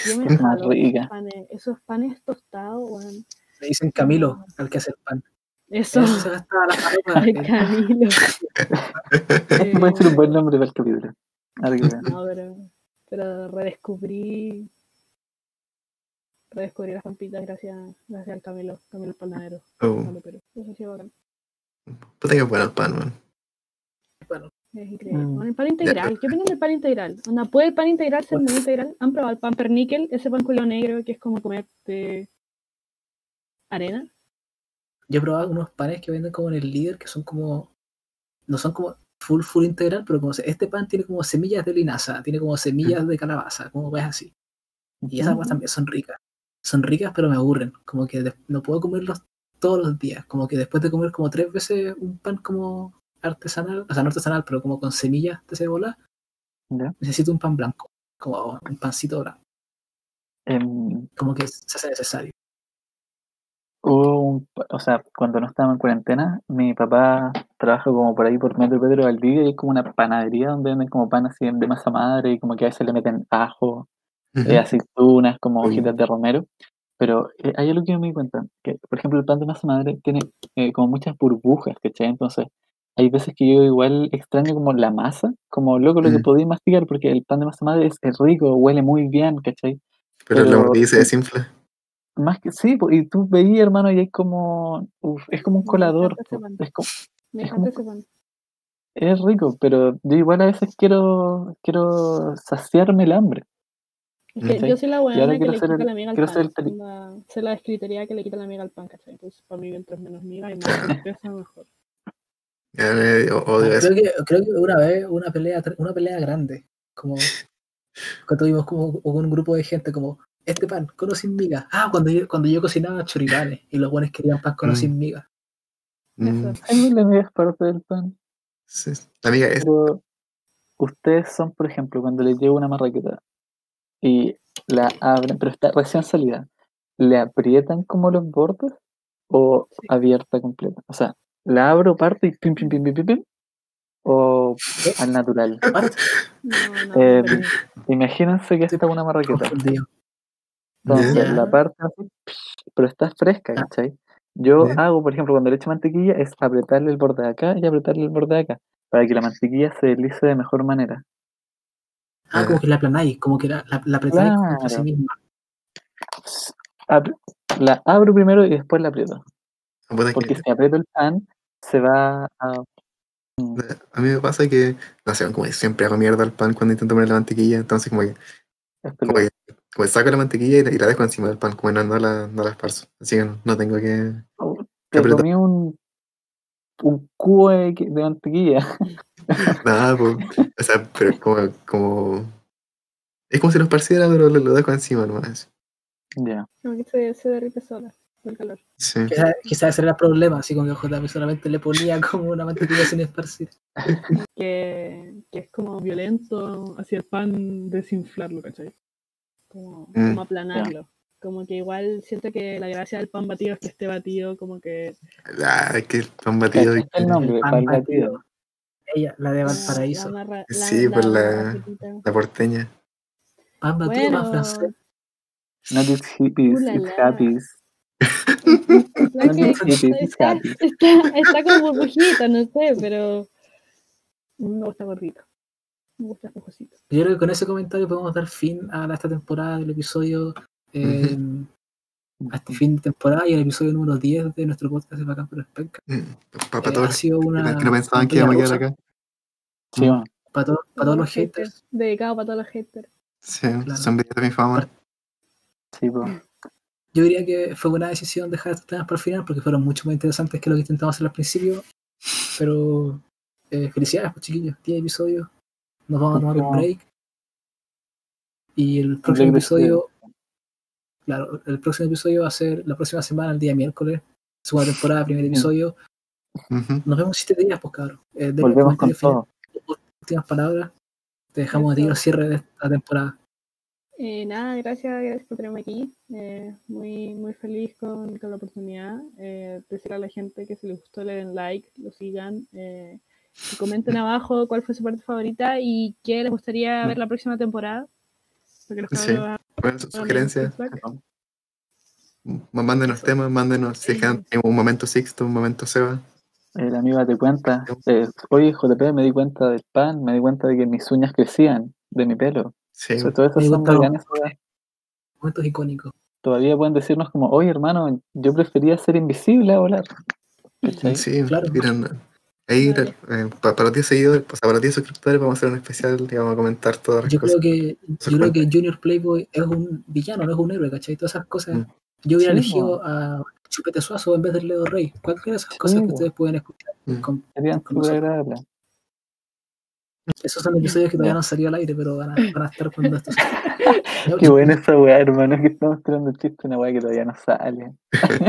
Yo me Es más jalo rica. esos panes, esos panes tostados, weón. Le dicen Camilo al que hace el pan. Eso, Eso se gastaba la paloma. Camilo. Este puede ser un buen nombre para el capítulo. No, pero, pero redescubrí redescubrí las pampitas gracias, gracias al Camilo, Camilo el Panadero. Oh. Eso sí es bacán. puta que bueno el pan, man. Bueno, Es increíble. Mm. Bueno, el pan integral, ¿qué opinan del pan integral? Onda, ¿Puede el pan integral ser muy integral? ¿Han probado el pan perníquel? Ese pan culo negro que es como comerte arena. yo he probado unos panes que venden como en el líder que son como. No son como full, full integral, pero como este pan tiene como semillas de linaza, tiene como semillas de calabaza, como ves así. Y esas cosas también son ricas. Son ricas, pero me aburren. Como que no puedo comerlos todos los días. Como que después de comer como tres veces un pan como artesanal, o sea, no artesanal, pero como con semillas de cebola, ¿Ya? necesito un pan blanco. Como un pancito blanco. Em, Como que se hace necesario. Hubo un o sea, cuando no estábamos en cuarentena, mi papá trabaja como por ahí por Metro Pedro Valdivia y hay como una panadería donde venden como pan así de masa madre y como que a veces le meten ajo, Ujú. eh, aceitunas, como hojitas de romero. Pero eh, hay algo que yo me di cuenta, que por ejemplo el pan de masa madre tiene eh, como muchas burbujas, ¿cachai? Entonces hay veces que yo igual extraño como la masa, como loco lo que Mm. podía masticar, porque el pan de masa madre es, es rico, huele muy bien, ¿cachai? Pero, pero- mordida se desinfla. Más que sí, y tú veías, hermano, y hay como, uf, es como un Me colador, es, como- Me Es como- es rico, pero yo igual a veces quiero, quiero saciarme el hambre. Es que Ok. yo soy la buena que le quita el- la miga al pan. ser el Onda, Soy la descritería que le quita la miga al pan, ¿cachai? Entonces, para mí, mientras menos miga y más certeza, mejor. Ya, o- odio eso. Creo que, creo que una vez una pelea, una pelea grande, como que tuvimos como con un grupo de gente como este pan con o sin miga. Ah, cuando yo, cuando yo cocinaba choripanes y los buenos querían pan con o Mm. sin miga. Mm, Eso. La miga es parte del pan, sí. Amiga, es, pero ustedes son, por ejemplo, cuando les llega una marraqueta y la abren, pero está recién salida, ¿le aprietan como los bordes o Sí. abierta completa? O sea, ¿la abro, parto y pim, pim, pim, pim, pim, pim? ¿O al natural? Parte, No, no, Eh, Imagínense que esta es una marraqueta. confundido. Entonces, la parte así, pero está fresca, Ya. ¿cachai? Yo hago, por ejemplo, cuando le echo mantequilla, es apretarle el borde de acá y apretarle el borde de acá, para que la mantequilla se deslice de mejor manera. Ah, como que la aplanáis, como que la, la, la apretáis contra sí Claro. misma. La abro primero y después la aprieto. Que- Porque si aprieto el pan, se va a... A mí me pasa que, no sé, como que siempre hago mierda al pan cuando intento poner la mantequilla, entonces como que, que saco la mantequilla y la, y la dejo encima del pan, como que no, no la, no la esparzo. Así que no, no tengo que... Oh, Te apretó. comí un, un cubo de, de mantequilla. Nada, pues, o sea, pero es como, como... Es como si lo esparciera, pero lo, lo dejo encima nomás. Ya. Como que se, se derrite sola por el calor. Sí. Quizás quizá ese era el problema, así como que JP solamente le ponía como una mantequilla sin esparcir. Que, que es como violento hacia el pan desinflarlo, ¿cachai? Como, Mm. como aplanarlo. Como que igual siento que la gracia del pan batido es que esté batido como que... Ah, es que el pan batido... Es el nombre, pan pan batido. batido. Ella, la de la- Valparaíso. la Sí, pues la- porteña. Pan batido, pan Bueno, francés. Not it's hippies, Uh, it's happies. está, está, está como burbujita, no sé, pero me gusta gordito. Me gusta esponjosito. Yo creo que con ese comentario podemos dar fin a esta temporada del episodio. eh, A este fin de temporada y el episodio número 10 de nuestro podcast de Bacán pero es Penca. Para Eh, todos ha sido los una. que no pensaban que íbamos a quedar acá. Sí, bueno. Para, todos- para todos los haters. Dedicado para todos los haters. Sí, Claro. son videos de mi fama. Sí, pues. Yo diría que fue buena decisión dejar estos temas para el final porque fueron mucho más interesantes que lo que intentamos hacer al principio. Pero eh, felicidades, pues chiquillos. 10 episodios. Nos vamos a tomar un break. Y el próximo episodio. Claro, el próximo episodio va a ser la próxima semana, el día miércoles. Segunda temporada, primer episodio. Nos vemos 7 días, pues cabrón. Eh, Volvemos con todo. últimas palabras. Te dejamos a ti Eso. los cierres de esta temporada. Eh, nada, gracias, gracias por tenerme aquí. Eh, muy, muy feliz con, con la oportunidad. Eh, decirle a la gente que si les gustó le den like, lo sigan. Eh, que comenten abajo cuál fue su parte favorita y qué les gustaría ver la próxima temporada. Porque los Sí. cabros Bueno, su- hagan sugerencias. Mándenos temas, mándenos si un momento Sixto, un momento Seba. El amigo te cuenta. eh, Oye, JP, me di cuenta del pan, me di cuenta de que mis uñas crecían de mi pelo. Sí, O sea, todo eso Me son bacanas. Momentos icónicos. Todavía pueden decirnos como, oye hermano, yo prefería ser invisible a volar. ¿Cachai? sí, Claro. miren, ahí Vale. eh, pa- para, los 10 seguidores, pues, para los 10 suscriptores vamos a hacer un especial y vamos a comentar todas las Yo cosas. creo que yo creo que Junior Playboy es un villano, no es un héroe, ¿cachai? Todas esas cosas. Mm. Yo hubiera Sí, elegido a Chupete Suazo en vez de Leo Rey. Cualquiera de esas cosas que ustedes pueden escuchar. Mm. con- Serían con súper nosotros. agradables. Esos son episodios que todavía no han salido al aire, pero van a, van a estar cuando esto salga. Qué buena esa weá, hermano, que estamos tirando el chiste, una weá que todavía no sale.